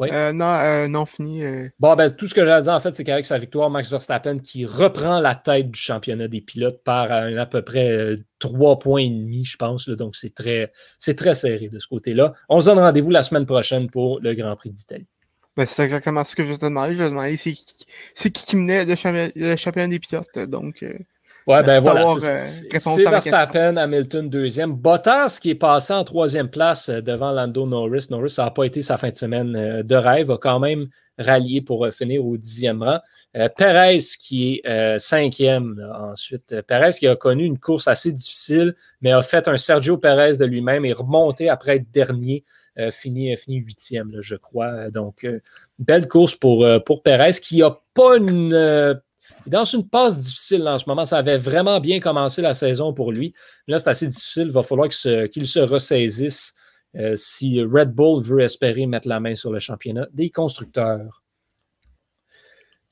euh, non, euh, non, fini. Euh. Bon, ben, tout ce que j'ai à dire, en fait, c'est qu'avec sa victoire, Max Verstappen qui reprend la tête du championnat des pilotes par à peu près trois points et demi, je pense. donc, c'est très, c'est très serré de ce côté-là. On se donne rendez-vous la semaine prochaine pour le Grand Prix d'Italie. Ben, c'est exactement ce que je vais te demander. Je vais te demander c'est qui, qui, menait le, championnat, des pilotes. Donc, Ouais, ben voilà. C'est Verstappen, Hamilton deuxième. Bottas qui est passé en troisième place euh, devant Lando Norris. Norris, ça n'a pas été sa fin de semaine euh, de rêve, a quand même rallié pour euh, finir au dixième rang. Perez qui est cinquième ensuite. Perez qui a connu une course assez difficile, mais a fait un Sergio Perez de lui-même et remonté après être dernier. fini, fini huitième, je crois. Donc, belle course pour, pour Perez qui n'a pas une dans une passe difficile en ce moment. Ça avait vraiment bien commencé la saison pour lui. Là, c'est assez difficile. Il va falloir qu'il se, ressaisisse euh, si Red Bull veut espérer mettre la main sur le championnat des constructeurs.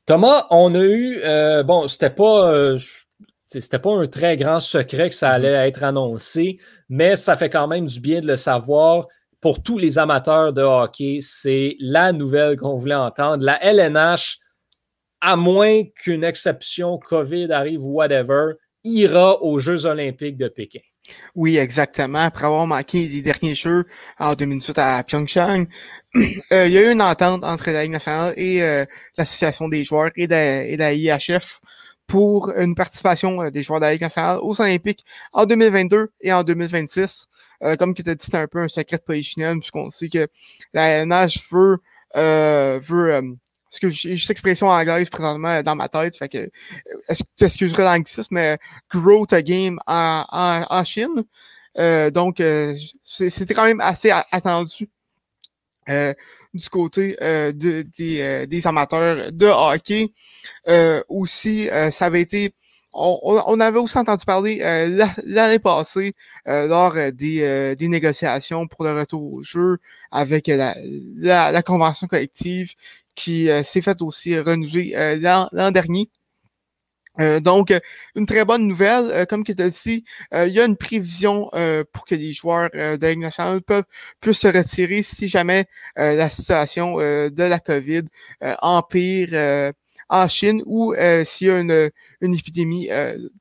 Thomas, on a eu. Euh, bon, c'était pas. Euh, c'était pas un très grand secret que ça mm-hmm. allait être annoncé, mais ça fait quand même du bien de le savoir. Pour tous les amateurs de hockey, c'est la nouvelle qu'on voulait entendre. La LNH à moins qu'une exception COVID arrive ou whatever, ira aux Jeux olympiques de Pékin. Oui, exactement. Après avoir manqué les derniers Jeux en 2018 à Pyeongchang, euh, il y a eu une entente entre la Ligue nationale et euh, l'Association des joueurs et la IHF pour une participation euh, des joueurs de la Ligue nationale aux Olympiques en 2022 et en 2026. comme tu as dit, c'est un peu un secret de polichinelle, puisqu'on sait que la NH veut, veut parce que j'ai cette expression anglaise présentement dans ma tête, fait que, tu excuserais l'anglicisme, mais grow ta game en, en, en Chine. Euh, donc, euh, c'était quand même assez attendu euh, du côté euh, de, des, des, amateurs de hockey. aussi, ça avait été on, avait aussi entendu parler l'année passée lors des, des, négociations pour le retour au jeu avec la, la convention collective qui euh, s'est fait aussi renouveler euh, l'an dernier. Euh, donc, une très bonne nouvelle. comme tu as dit, il y a une prévision pour que les joueurs de Ligue nationale peuvent, puissent se retirer si jamais la situation de la COVID empire en Chine ou s'il y a une, une épidémie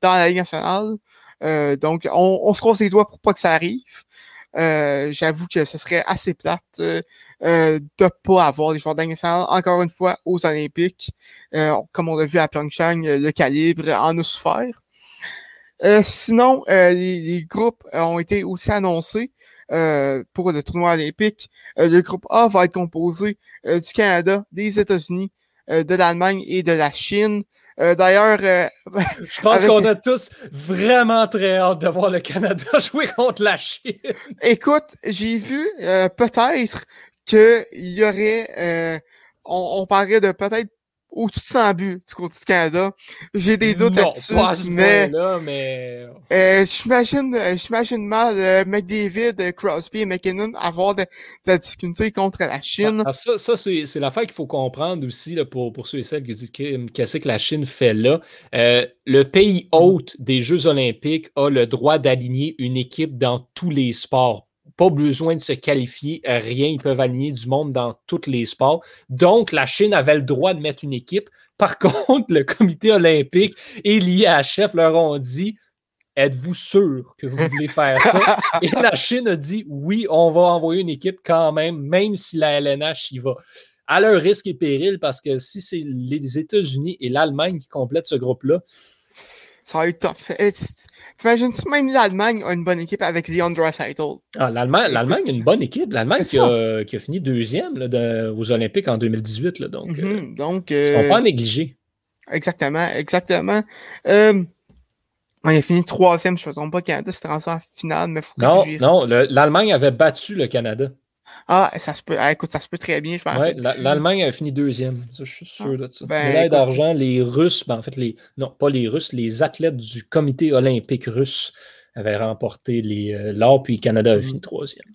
dans la Ligue nationale. donc, on, on, se croise les doigts pour pas que ça arrive. J'avoue que ce serait assez plate euh, de pas avoir des joueurs nationale encore une fois aux Olympiques. Euh, comme on l'a vu à Pyeongchang, euh, le calibre en a souffert. Euh, sinon, les, groupes ont été aussi annoncés pour le tournoi olympique. le groupe A va être composé du Canada, des États-Unis, de l'Allemagne et de la Chine. D'ailleurs, je pense qu'on a tous vraiment très hâte de voir le Canada jouer contre la Chine. Écoute, j'ai vu peut-être qu'il y aurait, euh, on, on, parlerait de peut-être ou tout sans but du côté du Canada. J'ai des doutes là-dessus, mais, là, mais... Euh, j'imagine, euh, j'imagine mal euh, McDavid, euh, Crosby et McKinnon avoir de, la difficulté contre la Chine. Ah, ça, ça c'est, c'est l'affaire qu'il faut comprendre aussi là, pour, pour ceux et celles qui disent qu'est-ce que la Chine fait là. Euh, le pays hôte des Jeux olympiques a le droit d'aligner une équipe dans tous les sports pas besoin de se qualifier, euh, rien. Ils peuvent aligner du monde dans tous les sports. Donc, la Chine avait le droit de mettre une équipe. Par contre, le comité olympique et l'IHF leur ont dit Êtes-vous sûr que vous voulez faire ça? Et la Chine a dit Oui, on va envoyer une équipe quand même, même si la LNH y va. À leur risque et péril, parce que si c'est les États-Unis et l'Allemagne qui complètent ce groupe-là, ça va être tough. T'imagines-tu même l'Allemagne a une bonne équipe avec Leon Draisaitl? Ah, L'Allemagne, a une bonne équipe. L'Allemagne qui a, qui a, fini deuxième là, aux Olympiques en 2018. Là, donc, mm -hmm, donc ils ne sont pas négligés. Exactement, exactement. Euh, il a fini troisième, je ne me trompe pas, Canada, c'était en finale, mais faut Non, non, l'Allemagne avait battu le Canada. Ah, ça se peut. Ah, écoute, ça se peut très bien. Je ouais, L'Allemagne a fini deuxième. Ça, je suis sûr de ça. Ben, L'aide d'argent, les Russes, ben, en fait, les. Non, pas les Russes, les athlètes du comité olympique russe avaient remporté euh, l'or, puis le Canada a fini mm. troisième.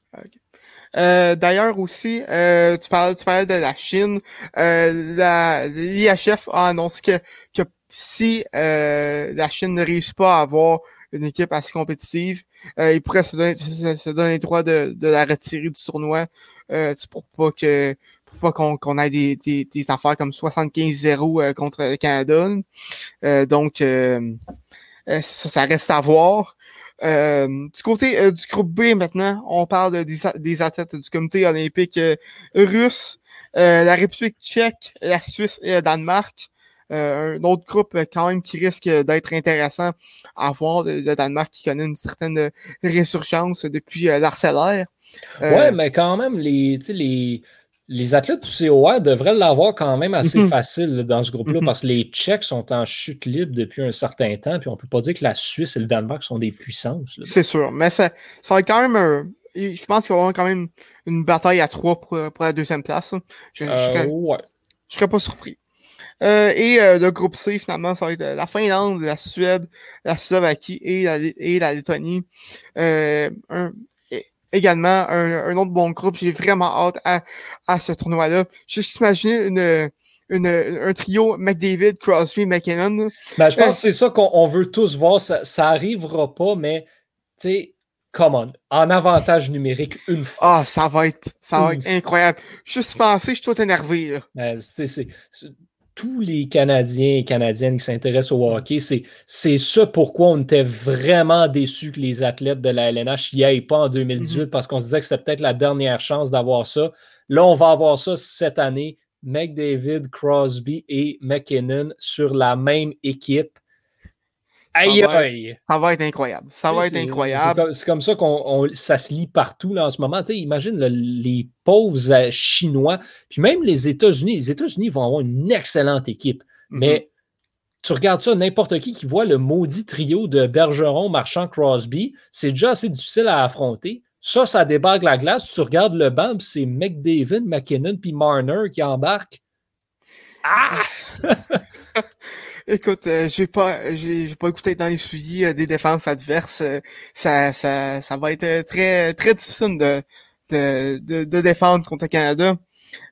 Euh, D'ailleurs aussi, euh, tu, parlais, tu parlais de la Chine. L'IHF a annoncé que, que si la Chine ne réussit pas à avoir une équipe assez compétitive, euh, il pourrait se donner, se, donner le droit de, de, la retirer du tournoi euh, pour pas que pour pas qu'on qu'on ait des, des, des, affaires comme 75-0 euh, contre le Canada. Euh, donc euh, ça, ça, reste à voir. du côté du groupe B maintenant, on parle des, des athlètes du comité olympique russe, la République tchèque, la Suisse et le Danemark. Euh, un autre groupe euh, quand même qui risque d'être intéressant à voir, le Danemark qui connaît une certaine résurgence depuis euh, l'arcellaire. ouais, mais quand même, les, les, les athlètes du COA devraient l'avoir quand même assez mhm. facile dans ce groupe-là mhm. parce que les Tchèques sont en chute libre depuis un certain temps, puis on ne peut pas dire que la Suisse et le Danemark sont des puissances. C'est sûr, mais ça, ça va être quand même je pense qu'il va y avoir quand même une bataille à trois pour, la deuxième place. Je, ne serais, serais pas surpris. Euh, et euh, le groupe C, finalement, ça va être euh, la Finlande, la Suède, la Slovaquie et la, et la Lettonie. Euh, un, également, un, un, autre bon groupe. J'ai vraiment hâte à, à ce tournoi-là. Juste imaginer une, une, un trio McDavid, Crosby, McKinnon. Ben, je pense que c'est ça qu'on veut tous voir. Ça, ça arrivera pas, mais tu sais, come on, en avantage numérique une fois. Ah, ça va être, ça va être incroyable. Juste penser, je suis tout énervé. Ben, c'est, tous les Canadiens et Canadiennes qui s'intéressent au hockey, c'est ça pourquoi on était vraiment déçus que les athlètes de la LNH n'y aillent pas en 2018 mm-hmm. parce qu'on se disait que c'était peut-être la dernière chance d'avoir ça. Là, on va avoir ça cette année. McDavid, Crosby et McKinnon sur la même équipe. Aïe, aïe. Ça va être incroyable. Ça va être incroyable. C'est comme, ça qu'on ça se lit partout là, en ce moment. imagine les pauvres euh, Chinois, puis même les États-Unis. Les États-Unis vont avoir une excellente équipe. Mm-hmm. Mais tu regardes ça, n'importe qui qui voit le maudit trio de Bergeron, Marchand, Crosby, c'est déjà assez difficile à affronter. Ça, ça débarque la glace. Tu regardes le banc, c'est McDavid, McKinnon, puis Marner qui embarquent. Ah! Écoute, euh, j'ai pas, j'ai pas écouté dans les souliers euh, des défenses adverses. Euh, ça, ça, ça va être très, très difficile de, de, de, défendre contre le Canada.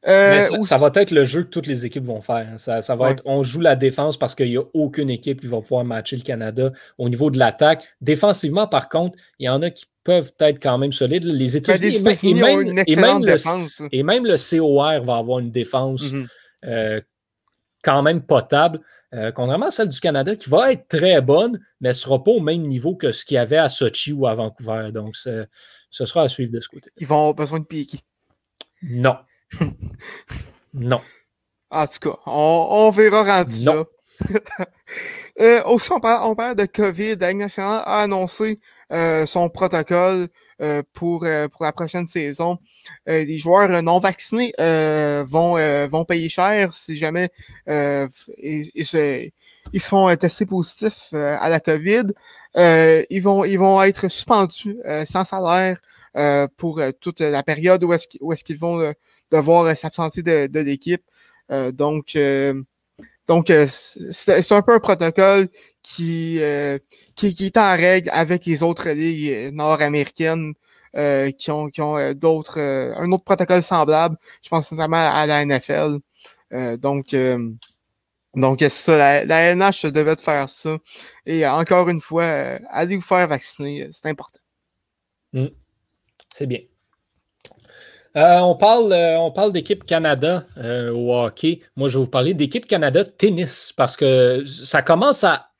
Ça, ça, va être le jeu que toutes les équipes vont faire. Hein. Ça, ça va être, on joue la défense parce qu'il n'y a aucune équipe qui va pouvoir matcher le Canada au niveau de l'attaque. Défensivement, par contre, il y en a qui peuvent être quand même solides. Les ben, États-Unis et, même, et, même le, et même le COR va avoir une défense mm-hmm. quand même potable. Euh, contrairement à celle du Canada, qui va être très bonne, mais ne sera pas au même niveau que ce qu'il y avait à Sochi ou à Vancouver. Donc, ce sera à suivre de ce côté. Ils vont avoir besoin de piquer. Non. non. En tout cas, on, verra rendu non. euh, aussi, on parle, de COVID. La nationale a annoncé euh, son protocole pour, euh, pour la prochaine saison. les joueurs non vaccinés vont, vont payer cher si jamais ils, ils, ils sont testés positifs à la COVID. ils, vont, ils vont être suspendus sans salaire pour toute la période où est-ce qu'ils est vont devoir s'absenter de, de l'équipe. donc, Donc, c'est un peu un protocole qui, qui, qui, est en règle avec les autres ligues nord-américaines qui ont, qui ont d'autres, un autre protocole semblable. Je pense notamment à la NFL. donc, donc, c'est ça, la, la, NH devait faire ça. Et encore une fois, allez vous faire vacciner, c'est important. Mm. C'est bien. Euh, on parle, euh, on parle d'équipe Canada euh, au hockey. Moi, je vais vous parler d'équipe Canada tennis parce que ça commence à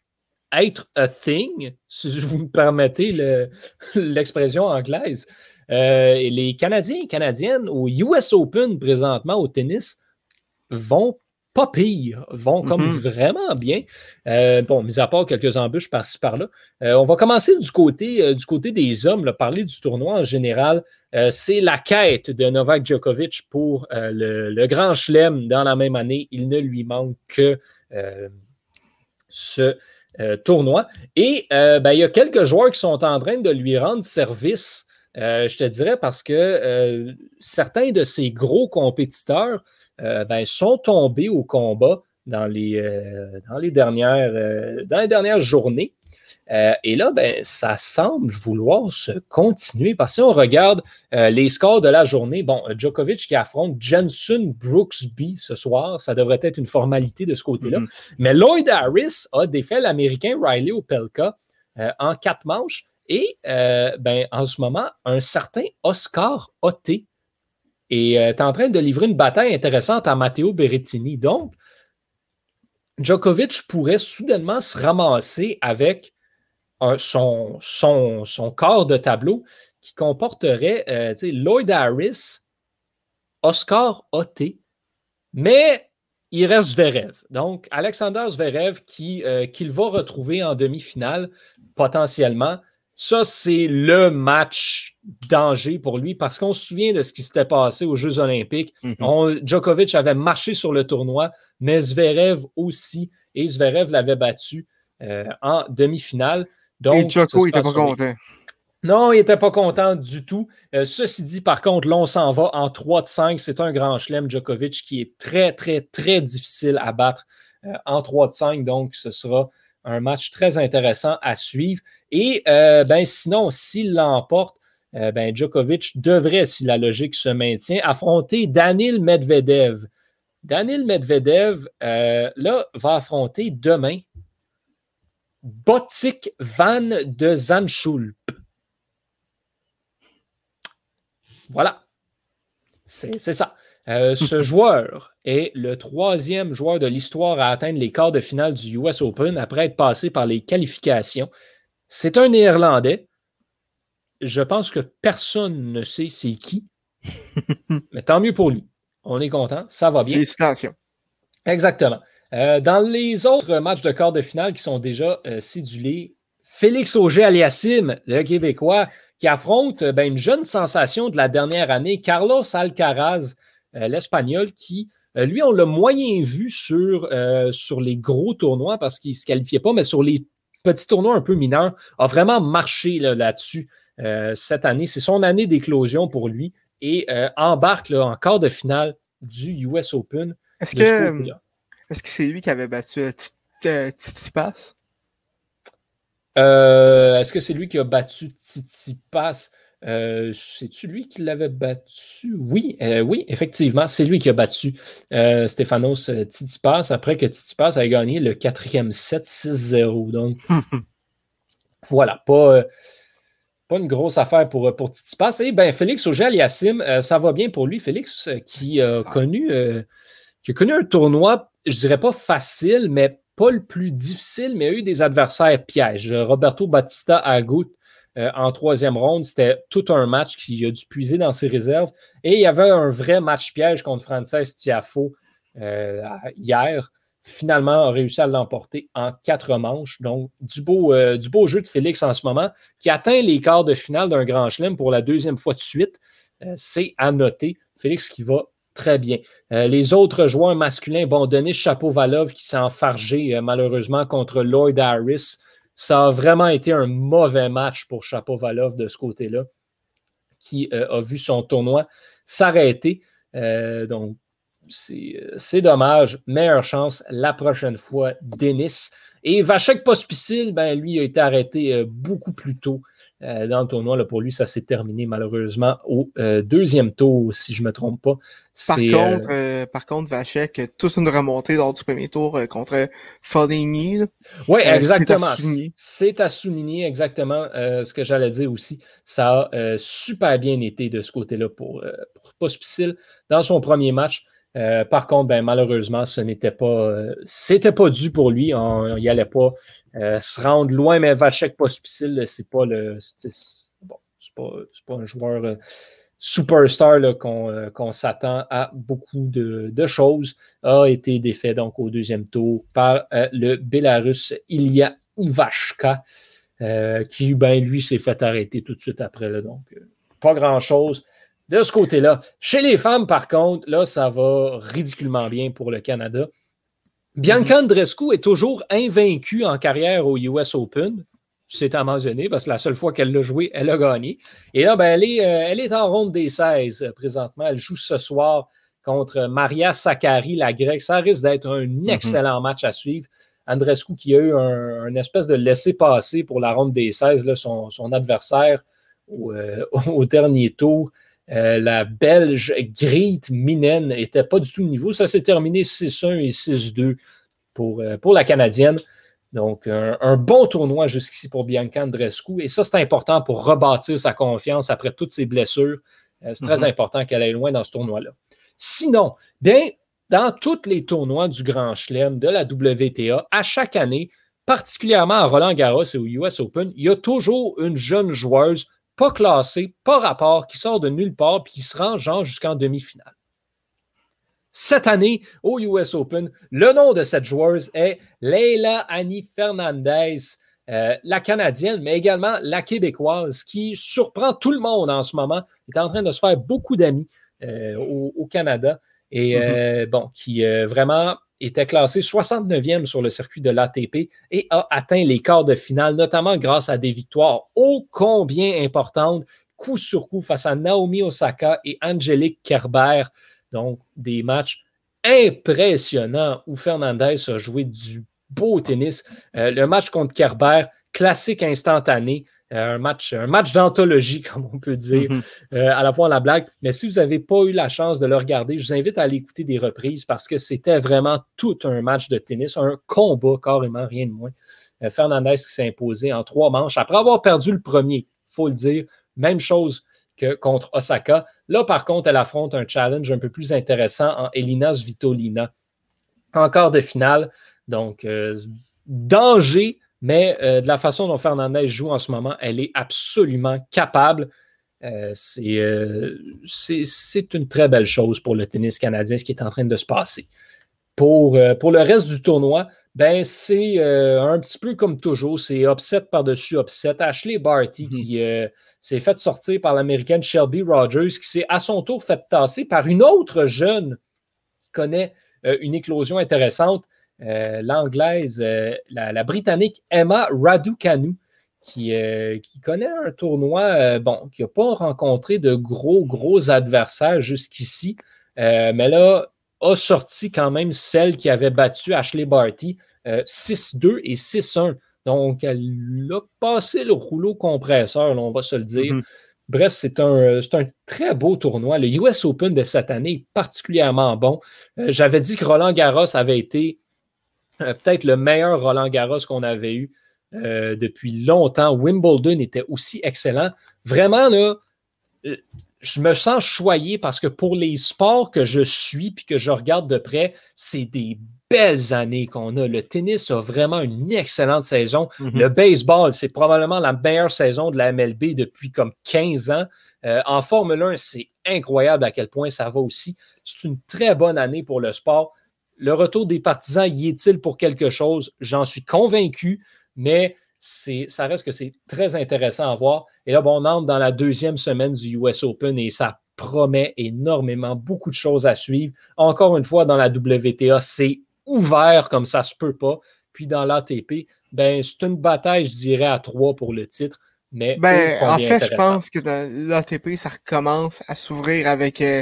être a thing, si vous me permettez l'expression anglaise. les Canadiens et Canadiennes au US Open présentement au tennis vont pas pire, vont comme mm-hmm. vraiment bien. Euh, bon, mis à part quelques embûches par-ci par-là. Euh, on va commencer du côté, euh, du côté des hommes, parler du tournoi en général. c'est la quête de Novak Djokovic pour le, Grand Chelem dans la même année. Il ne lui manque que ce tournoi. Et ben, il y a quelques joueurs qui sont en train de lui rendre service. je te dirais parce que certains de ces gros compétiteurs ben, sont tombés au combat dans les, euh, dans les, dernières, euh, dans les dernières journées. et là, ben, ça semble vouloir se continuer parce que si on regarde les scores de la journée, bon, Djokovic qui affronte Jensen Brooksby ce soir, ça devrait être une formalité de ce côté-là. Mm-hmm. Mais Lloyd Harris a défait l'Américain Riley Opelka en quatre manches. Et ben, en ce moment, un certain Oscar Otte et euh, tu es en train de livrer une bataille intéressante à Matteo Berrettini. Donc, Djokovic pourrait soudainement se ramasser avec son, son, corps de tableau qui comporterait euh, Lloyd Harris, Oscar Otte, mais il reste Zverev. Donc, Alexander Zverev qui, euh, qu'il va retrouver en demi-finale potentiellement. Ça, c'est le match danger pour lui parce qu'on se souvient de ce qui s'était passé aux Jeux Olympiques. Mhm. Djokovic avait marché sur le tournoi, mais Zverev aussi. Et Zverev l'avait battu euh, en demi-finale. et Djoko n'était pas content. Non, il n'était pas content du tout. Euh, ceci dit, par contre, là, on s'en va en 3 de 5. C'est un grand chelem, Djokovic, qui est très, très, très difficile à battre euh, en 3 de 5. Donc, ce sera un match très intéressant à suivre. Et euh, ben, sinon, s'il l'emporte, euh, ben, Djokovic devrait, si la logique se maintient, affronter Danil Medvedev. Danil Medvedev, euh, va affronter demain Botik Van de Zanschulp. Voilà. C'est ça. Euh, ce joueur est le troisième joueur de l'histoire à atteindre les quarts de finale du US Open après être passé par les qualifications. C'est un Néerlandais. Je pense que personne ne sait c'est qui. Mais tant mieux pour lui. On est content. Ça va bien. Félicitations. Exactement. Euh, dans les autres matchs de quart de finale qui sont déjà euh, cédulés, Félix Auger-Aliassime, le Québécois, qui affronte ben, une jeune sensation de la dernière année, Carlos Alcaraz. Euh, l'Espagnol, qui, euh, lui, on l'a moyen vu sur, euh, sur les gros tournois parce qu'il ne se qualifiait pas, mais sur les petits tournois un peu mineurs, a vraiment marché là-dessus cette année. C'est son année d'éclosion pour lui et embarque là, en quart de finale du US Open. Est-ce que est-ce que c'est lui qui avait battu Titipas? Est-ce que c'est lui qui a battu Titipas? Euh, c'est-tu lui qui l'avait battu? Oui, euh, oui, effectivement, c'est lui qui a battu euh, Stefanos Tsitsipas après que Tsitsipas a gagné le quatrième set 6-0. Donc, voilà, pas, pas une grosse affaire pour, pour Tsitsipas. Et bien, Félix Auger-Aliassime, ça va bien pour lui. Félix qui a, connu, qui a connu un tournoi, je dirais pas facile, mais pas le plus difficile, mais a eu des adversaires pièges. Roberto Battista Agut euh, en troisième ronde. C'était tout un match qui a dû puiser dans ses réserves. Et il y avait un vrai match piège contre Frances Tiafo euh, hier. Finalement, a réussi à l'emporter en quatre manches. Donc, du beau, euh, du beau jeu de Félix en ce moment, qui atteint les quarts de finale d'un grand chelem pour la deuxième fois de suite. C'est à noter. Félix qui va très bien. les autres joueurs masculins, bon, Denis Chapeau-Valov qui s'est enfargé malheureusement contre Lloyd Harris ça a vraiment été un mauvais match pour Chapovalov de ce côté-là, qui euh, a vu son tournoi s'arrêter. Euh, donc, c'est dommage. Meilleure chance la prochaine fois, Denis. Et Vachek Pospisil, ben, lui, a été arrêté beaucoup plus tôt euh, dans le tournoi. Là, pour lui, ça s'est terminé malheureusement au euh, deuxième tour, si je ne me trompe pas. Par contre, euh, par contre, Vachek, toute une remontée lors du premier tour contre Foligny. Oui, exactement. C'est à souligner exactement ce que j'allais dire aussi. Ça a super bien été de ce côté-là pour, pour Pospisil dans son premier match. Par contre, ben, malheureusement, ce n'était pas, c'était pas dû pour lui. On n'y allait pas euh, se rendre loin, mais Vachek Pospisil, c'est pas le. Bon, c'est pas, pas, un joueur euh, superstar euh, qu'on s'attend à beaucoup de, de, choses. A été défait donc au deuxième tour par le Bélarus Ilya Ivashka, qui, ben, lui, s'est fait arrêter tout de suite après. Donc, pas grand-chose de ce côté-là. Chez les femmes, par contre, là, ça va ridiculement bien pour le Canada. Bianca Andrescu est toujours invaincue en carrière au US Open. C'est à mentionner parce que la seule fois qu'elle l'a joué, elle a gagné. Et là, ben, elle, est, euh, elle est en ronde des 16 euh, présentement. Elle joue ce soir contre Maria Sakkari, la grecque. Ça risque d'être un mhm. excellent match à suivre. Andrescu qui a eu un, espèce de laisser-passer pour la ronde des 16, là, son, adversaire au, euh, au dernier tour. Euh, la Belge Greet Minen n'était pas du tout au niveau. Ça s'est terminé 6-1 et 6-2 pour, euh, pour la Canadienne. Donc, un, bon tournoi jusqu'ici pour Bianca Andrescu. Et ça, c'est important pour rebâtir sa confiance après toutes ses blessures. Euh, c'est très mhm. important qu'elle aille loin dans ce tournoi-là. Sinon, bien, dans tous les tournois du Grand Chelem, de la WTA, à chaque année, particulièrement à Roland Garros et au US Open, il y a toujours une jeune joueuse pas classé, pas rapport, qui sort de nulle part puis qui se rend genre jusqu'en demi-finale. Cette année, au US Open, le nom de cette joueuse est Leila Annie Fernandez, euh, la Canadienne, mais également la Québécoise, qui surprend tout le monde en ce moment, est en train de se faire beaucoup d'amis euh, au, Canada et mm-hmm. euh, bon, qui vraiment était classé 69e sur le circuit de l'ATP et a atteint les quarts de finale, notamment grâce à des victoires ô combien importantes, coup sur coup, face à Naomi Osaka et Angelique Kerber. Donc, des matchs impressionnants où Fernandez a joué du beau tennis. Euh, le match contre Kerber, classique instantané. Euh, un match, un match d'anthologie, comme on peut dire, mhm. euh, à la fois la blague. Mais si vous n'avez pas eu la chance de le regarder, je vous invite à aller écouter des reprises parce que c'était vraiment tout un match de tennis, un combat carrément, rien de moins. Euh, Fernandez qui s'est imposé en trois manches après avoir perdu le premier, il faut le dire. Même chose que contre Osaka. Là, par contre, elle affronte un challenge un peu plus intéressant en Elina Svitolina. Encore de finale. Donc, danger mais euh, de la façon dont Fernandez joue en ce moment, elle est absolument capable. Euh, euh, c'est une très belle chose pour le tennis canadien, ce qui est en train de se passer. Pour, pour le reste du tournoi, ben c'est un petit peu comme toujours, c'est upset par-dessus upset. Ashley Barty mm-hmm. qui s'est fait sortir par l'américaine Shelby Rogers, qui s'est à son tour fait tasser par une autre jeune qui connaît une éclosion intéressante, l'anglaise, euh, la, britannique Emma Raducanu, qui, euh, qui connaît un tournoi, bon, qui n'a pas rencontré de gros, gros adversaires jusqu'ici, mais là, a sorti quand même celle qui avait battu Ashley Barty 6-2 et 6-1. Donc, elle a passé le rouleau compresseur, on va se le dire. Mm-hmm. Bref, c'est un, un, très beau tournoi. Le US Open de cette année est particulièrement bon. J'avais dit que Roland Garros avait été euh, peut-être le meilleur Roland Garros qu'on avait eu euh, depuis longtemps. Wimbledon était aussi excellent. Vraiment, là, euh, je me sens choyé parce que pour les sports que je suis puis que je regarde de près, c'est des belles années qu'on a. Le tennis a vraiment une excellente saison. Mm-hmm. Le baseball, c'est probablement la meilleure saison de la MLB depuis comme 15 ans. en Formule 1, c'est incroyable à quel point ça va aussi. C'est une très bonne année pour le sport. Le retour des partisans, y est-il pour quelque chose? J'en suis convaincu, mais ça reste que c'est très intéressant à voir. Et là, on entre dans la deuxième semaine du US Open et ça promet énormément, beaucoup de choses à suivre. Encore une fois, dans la WTA, c'est ouvert comme ça se peut pas. Puis dans l'ATP, ben, c'est une bataille, je dirais, à trois pour le titre. Mais ben, en fait, je pense que l'ATP, ça recommence à s'ouvrir avec euh,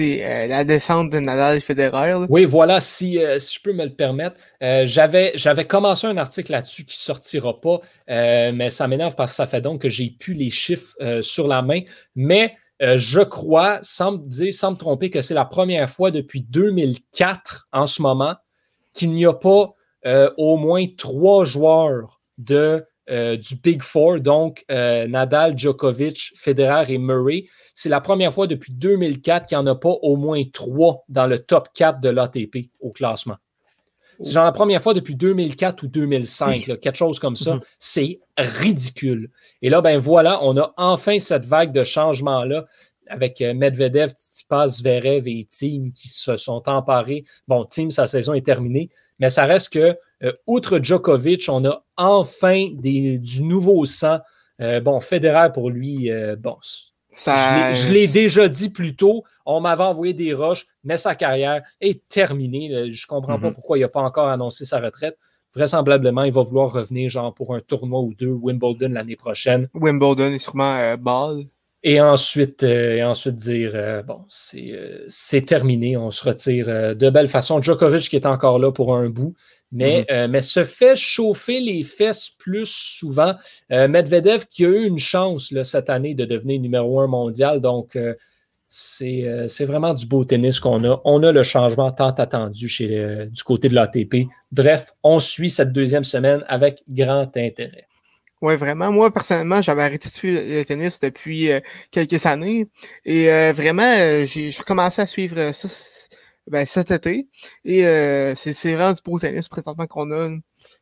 euh, la descente de Nadal et Federer. Oui, voilà, si, si, je peux me le permettre. J'avais commencé un article là-dessus qui ne sortira pas, mais ça m'énerve parce que ça fait donc que j'ai plus les chiffres sur la main. Mais je crois, sans me, dire, sans me tromper, que c'est la première fois depuis 2004 en ce moment qu'il n'y a pas au moins trois joueurs de euh, du Big Four, donc euh, Nadal, Djokovic, Federer et Murray. C'est la première fois depuis 2004 qu'il n'y en a pas au moins trois dans le top 4 de l'ATP au classement. C'est genre la première fois depuis 2004 ou 2005, quelque chose comme ça. Mm-hmm. C'est ridicule. Et là, ben voilà, on a enfin cette vague de changement-là avec euh, Medvedev, Tsitsipas, Zverev et Team qui se sont emparés. Bon, Team, sa saison est terminée, mais ça reste que, euh, outre Djokovic, on a enfin du nouveau sang. Euh, bon, Federer, pour lui, euh, bon, ça... je l'ai déjà dit plus tôt, on m'avait envoyé des roches, mais sa carrière est terminée. Je ne comprends pas mhm. pourquoi il n'a pas encore annoncé sa retraite. Vraisemblablement, il va vouloir revenir genre pour un tournoi ou deux, Wimbledon l'année prochaine. Wimbledon est sûrement Ball. Et ensuite, et ensuite dire bon, c'est terminé, on se retire de belle façon. Djokovic qui est encore là pour un bout. Mais, mm-hmm. euh, mais se fait chauffer les fesses plus souvent. Euh, Medvedev qui a eu une chance là, cette année de devenir numéro un mondial. Donc, euh, c'est vraiment du beau tennis qu'on a. On a le changement tant attendu chez du côté de l'ATP. Bref, on suit cette deuxième semaine avec grand intérêt. Oui, vraiment. Moi, personnellement, j'avais arrêté de suivre le tennis depuis quelques années. Et vraiment, j'ai recommencé à suivre ça ben, cet été. Et euh, c'est vraiment du beau tennis présentement qu'on a.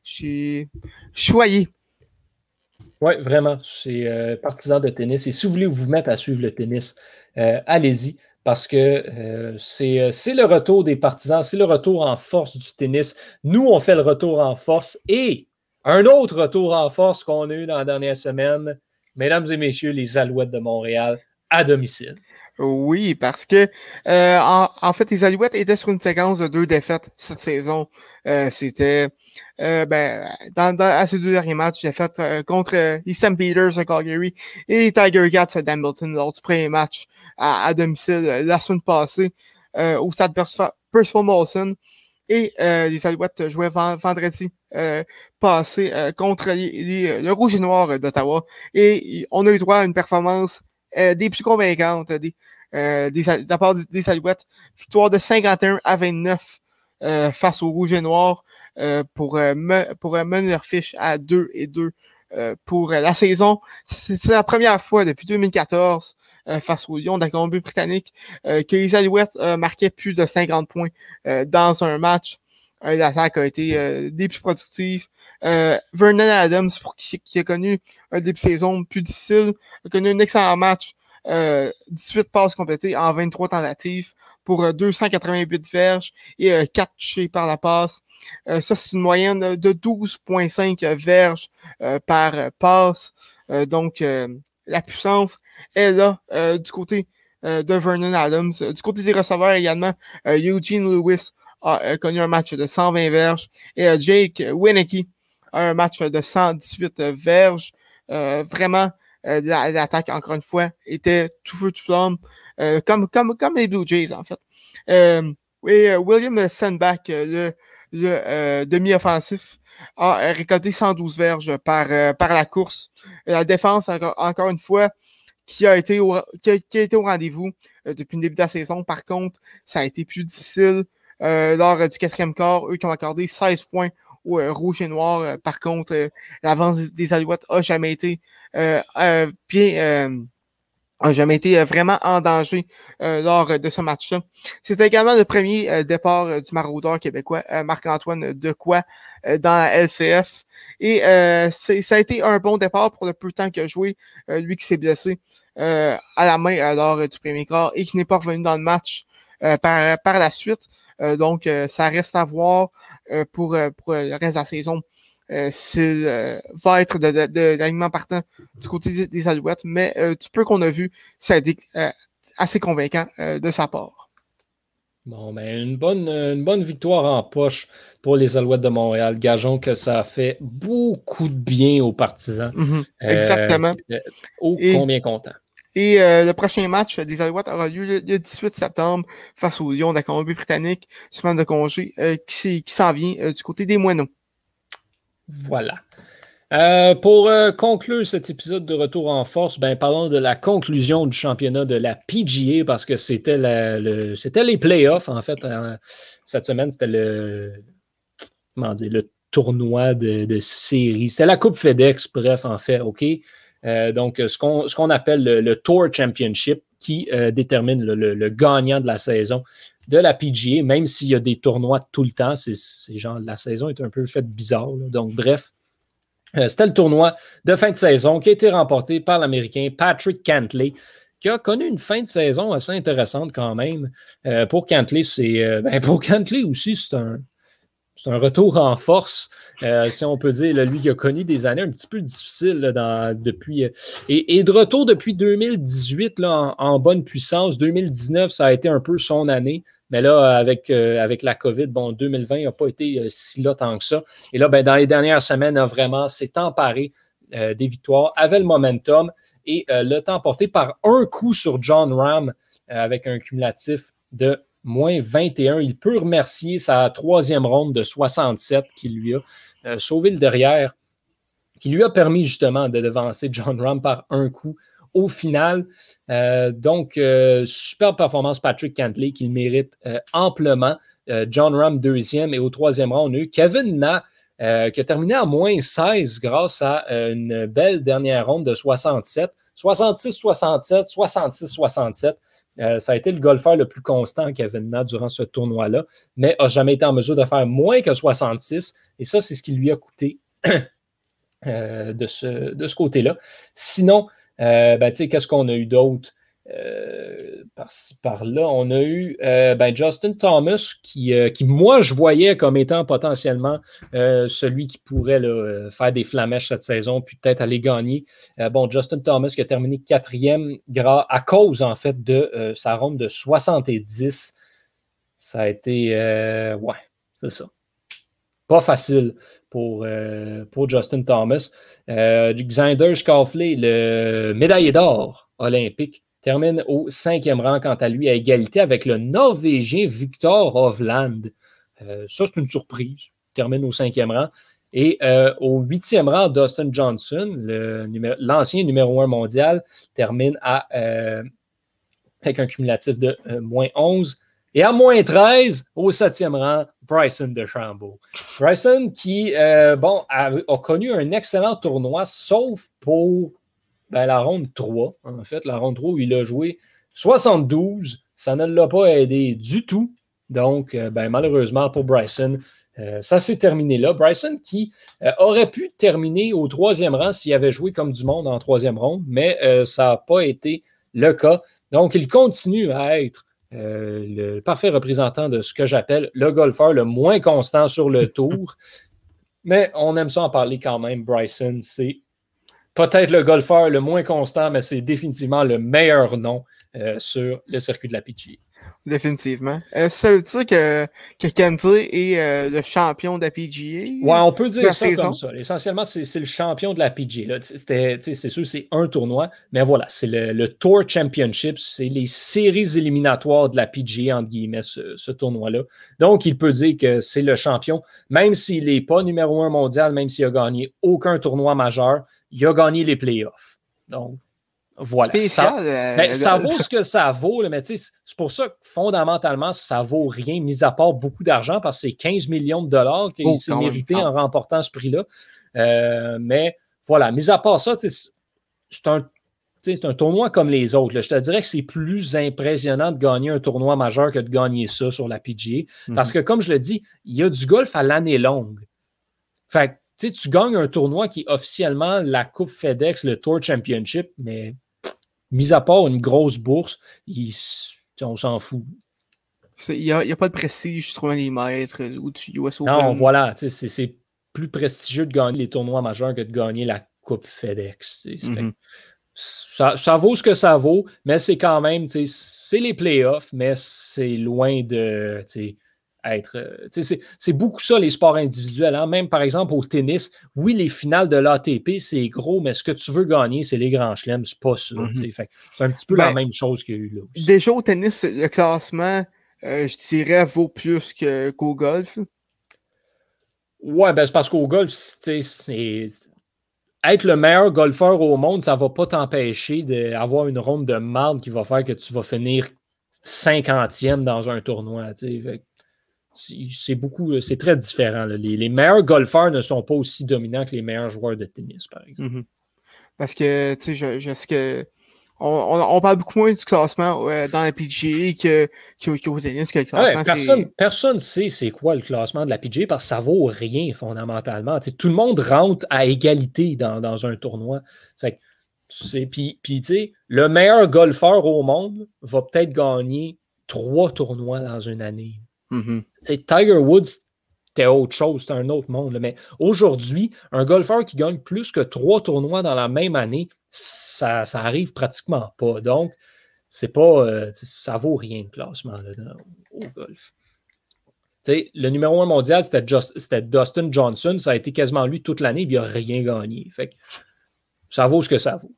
Je suis choyé. Oui, vraiment. C'est euh, partisan de tennis. Et si vous voulez vous mettre à suivre le tennis, euh, allez-y. Parce que c'est le retour des partisans, c'est le retour en force du tennis. Nous, on fait le retour en force. Et un autre retour en force qu'on a eu dans la dernière semaine, mesdames et messieurs, les Alouettes de Montréal à domicile. Oui, parce que euh, en, fait, les Alouettes étaient sur une séquence de deux défaites cette saison. Euh, C'était euh, ben, dans, dans, à ces deux derniers matchs, j'ai fait euh, contre euh, les St. Peters à Calgary et Tiger Cats à Dambleton lors du premier match à, domicile la semaine passée au stade Percival Molson. Et les Alouettes jouaient vendredi passé contre les, le Rouge et Noir d'Ottawa. Et on a eu droit à une performance euh, des plus convaincantes des, euh, des, de la part des Alouettes. Victoire de 51 à 29 euh, face au Rouge et Noir euh, pour, me, pour mener fiche à 2 et 2 pour la saison. C'est la première fois depuis 2014 face au Lyon de la Colombie-Britannique que les Alouettes marquaient plus de 50 points dans un match. L'attaque a été des plus productives. Vernon Adams, pour qui, qui, a connu un début de saison plus difficile, a connu un excellent match. 18 euh, passes complétées en 23 tentatives pour 288 euh, verges et 4 euh, touchés par la passe. ça, c'est une moyenne de 12,5 verges par passe. donc, la puissance est là du côté de Vernon Adams. Du côté des receveurs également, Eugene Lewis a connu un match de 120 verges et Jake Winicky a un match de 118 verges. vraiment, euh, l'attaque, encore une fois, était tout feu, tout flamme, euh, comme, comme, comme les Blue Jays, en fait. Euh, et William Sandbach, le, le demi-offensif, a récolté 112 verges par, par la course. La défense, encore, une fois, qui a été au, qui a, été au rendez-vous depuis le début de la saison. Par contre, ça a été plus difficile lors du quatrième quart. Eux qui ont accordé 16 points au rouge et noir. par contre, l'avance des Alouettes a jamais été euh, euh, bien n'a jamais été vraiment en danger lors de ce match-là. C'était également le premier départ du maraudeur québécois, Marc-Antoine Decoy, dans la LCF. Et ça a été un bon départ pour le peu de temps qu'il a joué, lui qui s'est blessé à la main lors du premier quart et qui n'est pas revenu dans le match par, par la suite. Donc, ça reste à voir pour, pour le reste de la saison euh, euh, va être de, de, l'alignement partant du côté des, Alouettes, mais euh, du peu qu'on a vu, ça a été assez convaincant de sa part. Bon, ben, une bonne, une bonne victoire en poche pour les Alouettes de Montréal. Gageons que ça a fait beaucoup de bien aux partisans. Mhm. Exactement. oh, combien content. Et euh, le prochain match des Alouettes aura lieu le, 18 septembre face aux Lions de la Colombie-Britannique, semaine de congé, euh, qui, s'en vient euh, du côté des Moineaux. Voilà. pour conclure cet épisode de Retour en force, ben, parlons de la conclusion du championnat de la PGA parce que c'était le, les playoffs, en fait. cette semaine, c'était le, le tournoi de, de série. C'était la Coupe FedEx, bref, en fait, OK? Euh, donc, ce qu'on appelle le, Tour Championship qui euh, détermine le, gagnant de la saison de la PGA, même s'il y a des tournois tout le temps. C'est genre, la saison est un peu faite bizarre. Donc, bref, euh, c'était le tournoi de fin de saison qui a été remporté par l'Américain Patrick Cantley, qui a connu une fin de saison assez intéressante quand même. pour Cantley, c'est ben, pour Cantley aussi, c'est un, c'est un retour en force, euh, si on peut dire. lui qui a connu des années un petit peu difficiles depuis. Euh, et, de retour depuis 2018 là, en, bonne puissance. 2019, ça a été un peu son année. Mais là, avec, euh, avec la COVID, bon, 2020 n'a pas été si là tant que ça. Et là, ben, dans les dernières semaines, a vraiment s'est emparé des victoires, avait le momentum et l'a emporté par un coup sur John Ram avec un cumulatif de moins 21. Il peut remercier sa troisième ronde de 67 qui lui a euh, sauvé le derrière, qui lui a permis justement de devancer John Ram par un coup au final. Euh, donc, euh, super performance Patrick Cantley qu'il mérite amplement. John Ram deuxième et au troisième rang, on a eu Kevin Na qui a terminé à moins 16 grâce à une belle dernière ronde de 67. 66-67, 66-67. Euh, ça a été le golfeur le plus constant Kevin Na durant ce tournoi-là, mais n'a jamais été en mesure de faire moins que 66. Et ça, c'est ce qui lui a coûté euh, de ce, de côté-là. Sinon, euh, ben, qu'est-ce qu'on a eu d'autre? Euh, par, là, on a eu euh, ben, Justin Thomas, qui, euh, qui, moi, je voyais comme étant potentiellement celui qui pourrait faire des flamèches cette saison, puis peut-être aller gagner. bon, Justin Thomas qui a terminé quatrième à cause, en fait, de sa ronde de 70. Ça a été. ouais, c'est ça. Pas facile pour, pour Justin Thomas. Xander Schauffele, le médaillé d'or olympique, termine au cinquième rang, quant à lui, à égalité avec le Norvégien Victor Hovland. Euh, ça, c'est une surprise. Il termine au cinquième rang. Et euh, au huitième rang, Dustin Johnson, l'ancien numéro un mondial, termine à, euh, avec un cumulatif de moins 11. Et à moins 13, au septième rang, Bryson DeChambeau. Bryson qui, bon, a, connu un excellent tournoi, sauf pour ben, la ronde 3, en fait, la ronde 3 où il a joué 72, ça ne l'a pas aidé du tout. Donc, euh, ben, malheureusement pour Bryson, euh, ça s'est terminé là. Bryson qui euh, aurait pu terminer au troisième rang s'il avait joué comme du monde en troisième ronde, mais ça n'a pas été le cas. Donc, il continue à être le parfait représentant de ce que j'appelle le golfeur le moins constant sur le tour. mais on aime ça en parler quand même. Bryson, c'est peut-être le golfeur le moins constant, mais c'est définitivement le meilleur nom euh, sur le circuit de la PGA. Définitivement. Euh, ça veut dire que, que est euh, le champion de la PGA? Oui, on peut dire ça comme ça. Essentiellement, c'est le champion de la PGA. C'est sûr, c'est un tournoi, mais voilà, c'est le, Tour Championship, c'est les séries éliminatoires de la PGA, entre guillemets, ce, ce tournoi-là. Donc, il peut dire que c'est le champion, même s'il n'est pas numéro un mondial, même s'il a gagné aucun tournoi majeur, il a gagné les playoffs. Donc, voilà. ça, euh, ben, ça vaut ce que ça vaut, mais c'est pour ça que fondamentalement, ça vaut rien, mis à part beaucoup d'argent, parce que c'est 15 millions de dollars qu'il oh, s'est mérité en remportant ce prix-là. Euh, mais voilà, mis à part ça, c'est un, un, tournoi comme les autres. Je te dirais que c'est plus impressionnant de gagner un tournoi majeur que de gagner ça sur la PGA. Parce mhm. que, comme je le dis, il y a du golf à l'année longue. Fait tu gagnes un tournoi qui est officiellement la Coupe FedEx, le Tour Championship, mais mis à part une grosse bourse, on s'en fout. Il n'y a, pas de prestige sur les mètres ou du US Open. Non, voilà, c'est plus prestigieux de gagner les tournois majeurs que de gagner la Coupe FedEx. Mm-hmm. ça, vaut ce que ça vaut, mais c'est quand même, c'est les playoffs, mais c'est loin de être. Euh, c'est beaucoup ça, les sports individuels. Hein. Même par exemple au tennis, oui, les finales de l'ATP, c'est gros, mais ce que tu veux gagner, c'est les grands chelems, c'est pas ça. Mm-hmm. C'est un petit peu la ben, même chose qu'il y a eu là. Déjà au tennis, le classement, euh, je dirais, vaut plus qu'au golf. Ouais, ben c'est parce qu'au golf, c'est être le meilleur golfeur au monde, ça ne va pas t'empêcher d'avoir une ronde de marde qui va faire que tu vas finir cinquantième dans un tournoi. C'est beaucoup, c'est très différent. Les, meilleurs golfeurs ne sont pas aussi dominants que les meilleurs joueurs de tennis, par exemple. Mm-hmm. Parce que, tu sais, je, sais que on, parle beaucoup moins du classement dans la PGA qu'au tennis que le classement. personne, personne sait c'est quoi le classement de la PGA parce que ça vaut rien fondamentalement. tout le monde rentre à égalité dans, un tournoi. Puis, le meilleur golfeur au monde va peut-être gagner trois tournois dans une année. Mm-hmm. Tiger Woods, c'était autre chose, c'était un autre monde. Mais aujourd'hui, un golfeur qui gagne plus que trois tournois dans la même année, ça, arrive pratiquement pas. Donc, c'est pas, euh, ça vaut rien le classement au golf. le numéro un mondial, c'était Dustin Johnson. Ça a été quasiment lui toute l'année, il n'a rien gagné. Ça vaut ce que ça vaut.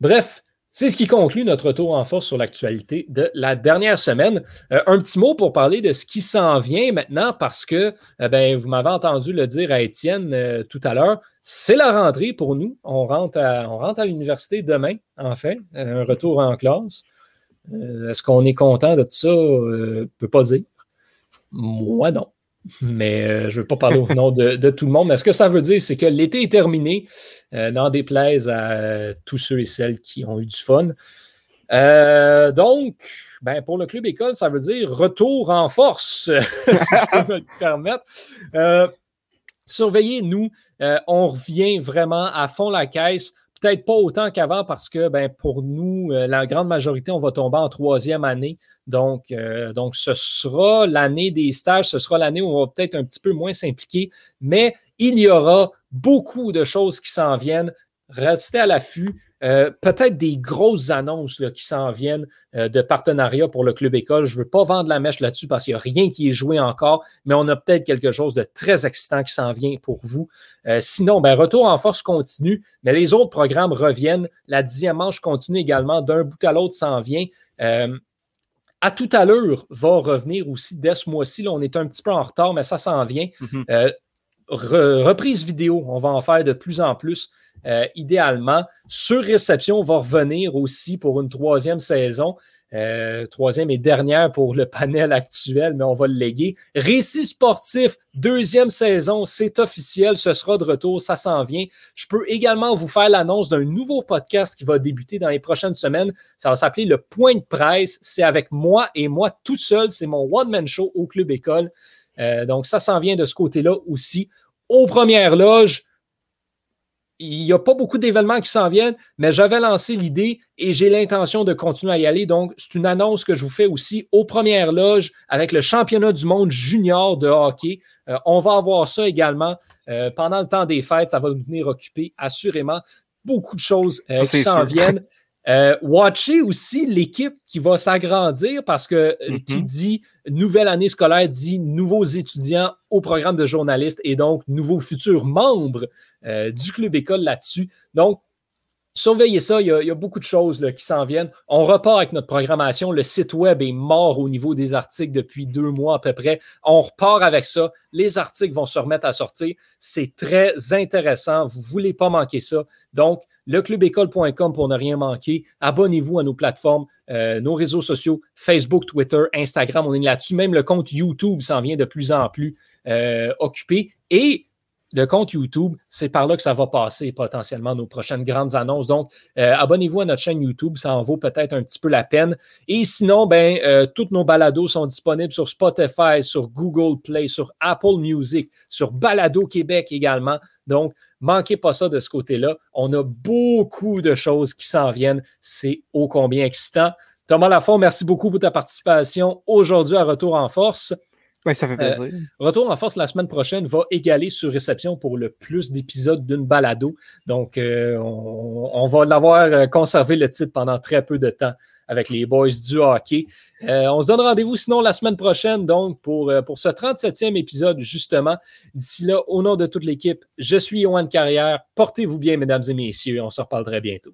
Bref, c'est ce qui conclut notre tour en force sur l'actualité de la dernière semaine. Euh, un petit mot pour parler de ce qui s'en vient maintenant, parce que euh, ben, vous m'avez entendu le dire à Étienne tout à l'heure. C'est la rentrée pour nous. On rentre à, on rentre à l'université demain, en fait, un retour en classe. Euh, est-ce qu'on est content de tout ça? Euh, je ne peux pas dire. Moi, non. Mais euh, je ne veux pas parler au nom de, tout le monde. Mais ce que ça veut dire, c'est que l'été est terminé, n'en déplaise à tous ceux et celles qui ont eu du fun. donc, ben, pour le club école, ça veut dire retour en force, si je me le permettre. Surveillez-nous. Euh, on revient vraiment à fond la caisse. Peut-être pas autant qu'avant parce que ben, pour nous, euh, la grande majorité, on va tomber en troisième année. Donc, euh, donc ce sera l'année des stages, ce sera l'année où on va peut-être un petit peu moins s'impliquer, mais il y aura beaucoup de choses qui s'en viennent. Restez à l'affût. Euh, peut-être des grosses annonces qui s'en viennent euh, de partenariat pour le club école. Je ne veux pas vendre la mèche là-dessus parce qu'il n'y a rien qui est joué encore, mais on a peut-être quelque chose de très excitant qui s'en vient pour vous. Euh, sinon, ben, retour en force continue, mais les autres programmes reviennent. La dixième manche continue également. D'un bout à l'autre s'en vient. à tout à l'heure va revenir aussi dès ce mois-ci. on est un petit peu en retard, mais ça s'en vient. Reprise vidéo, on va en faire de plus en plus. Euh, idéalement. Sur réception, on va revenir aussi pour une troisième saison. Euh, troisième et dernière pour le panel actuel, mais on va le léguer. Récit sportif, deuxième saison, c'est officiel, ce sera de retour, ça s'en vient. Je peux également vous faire l'annonce d'un nouveau podcast qui va débuter dans les prochaines semaines. Ça va s'appeler Le Point de presse. C'est avec moi et moi tout seul. C'est mon one-man show au Club École. Euh, donc, ça s'en vient de ce côté-là aussi. Aux premières loges, il n'y a pas beaucoup d'événements qui s'en viennent, mais j'avais lancé l'idée et j'ai l'intention de continuer à y aller. Donc, c'est une annonce que je vous fais aussi aux premières loges avec le championnat du monde junior de hockey. Euh, on va avoir ça également euh, pendant le temps des fêtes. Ça va nous venir occuper assurément beaucoup de choses euh, qui s'en viennent. Euh, watchez aussi l'équipe qui va s'agrandir parce que euh, qui mm-hmm. dit nouvelle année scolaire dit nouveaux étudiants au programme de journaliste et donc nouveaux futurs membres euh, du club école là-dessus. Donc, surveillez ça, il y a, beaucoup de choses qui s'en viennent. On repart avec notre programmation. Le site web est mort au niveau des articles depuis deux mois à peu près. On repart avec ça. Les articles vont se remettre à sortir. C'est très intéressant. Vous ne voulez pas manquer ça. Donc, leclubécole.com pour ne rien manquer. Abonnez-vous à nos plateformes, euh, nos réseaux sociaux, Facebook, Twitter, Instagram. On est là-dessus. Même le compte YouTube s'en vient de plus en plus euh, occupé. Et le compte YouTube, c'est par là que ça va passer potentiellement nos prochaines grandes annonces. Donc, euh, abonnez-vous à notre chaîne YouTube, ça en vaut peut-être un petit peu la peine. Et sinon, ben, euh, toutes nos balados sont disponibles sur Spotify, sur Google Play, sur Apple Music, sur Balado Québec également. Donc, manquez pas ça de ce côté-là. On a beaucoup de choses qui s'en viennent. C'est ô combien excitant. Thomas Lafont, merci beaucoup pour ta participation aujourd'hui à Retour en Force. Ouais, ça fait plaisir. Retour en force la semaine prochaine va égaler sur réception pour le plus d'épisodes d'une balado. Donc, on, on, va l'avoir conservé le titre pendant très peu de temps avec les boys du hockey. Euh, on se donne rendez-vous sinon la semaine prochaine, donc, pour, euh, pour ce 37e épisode, justement. D'ici là, au nom de toute l'équipe, je suis Yohan Carrière. Portez-vous bien, mesdames et messieurs. On se reparle très bientôt.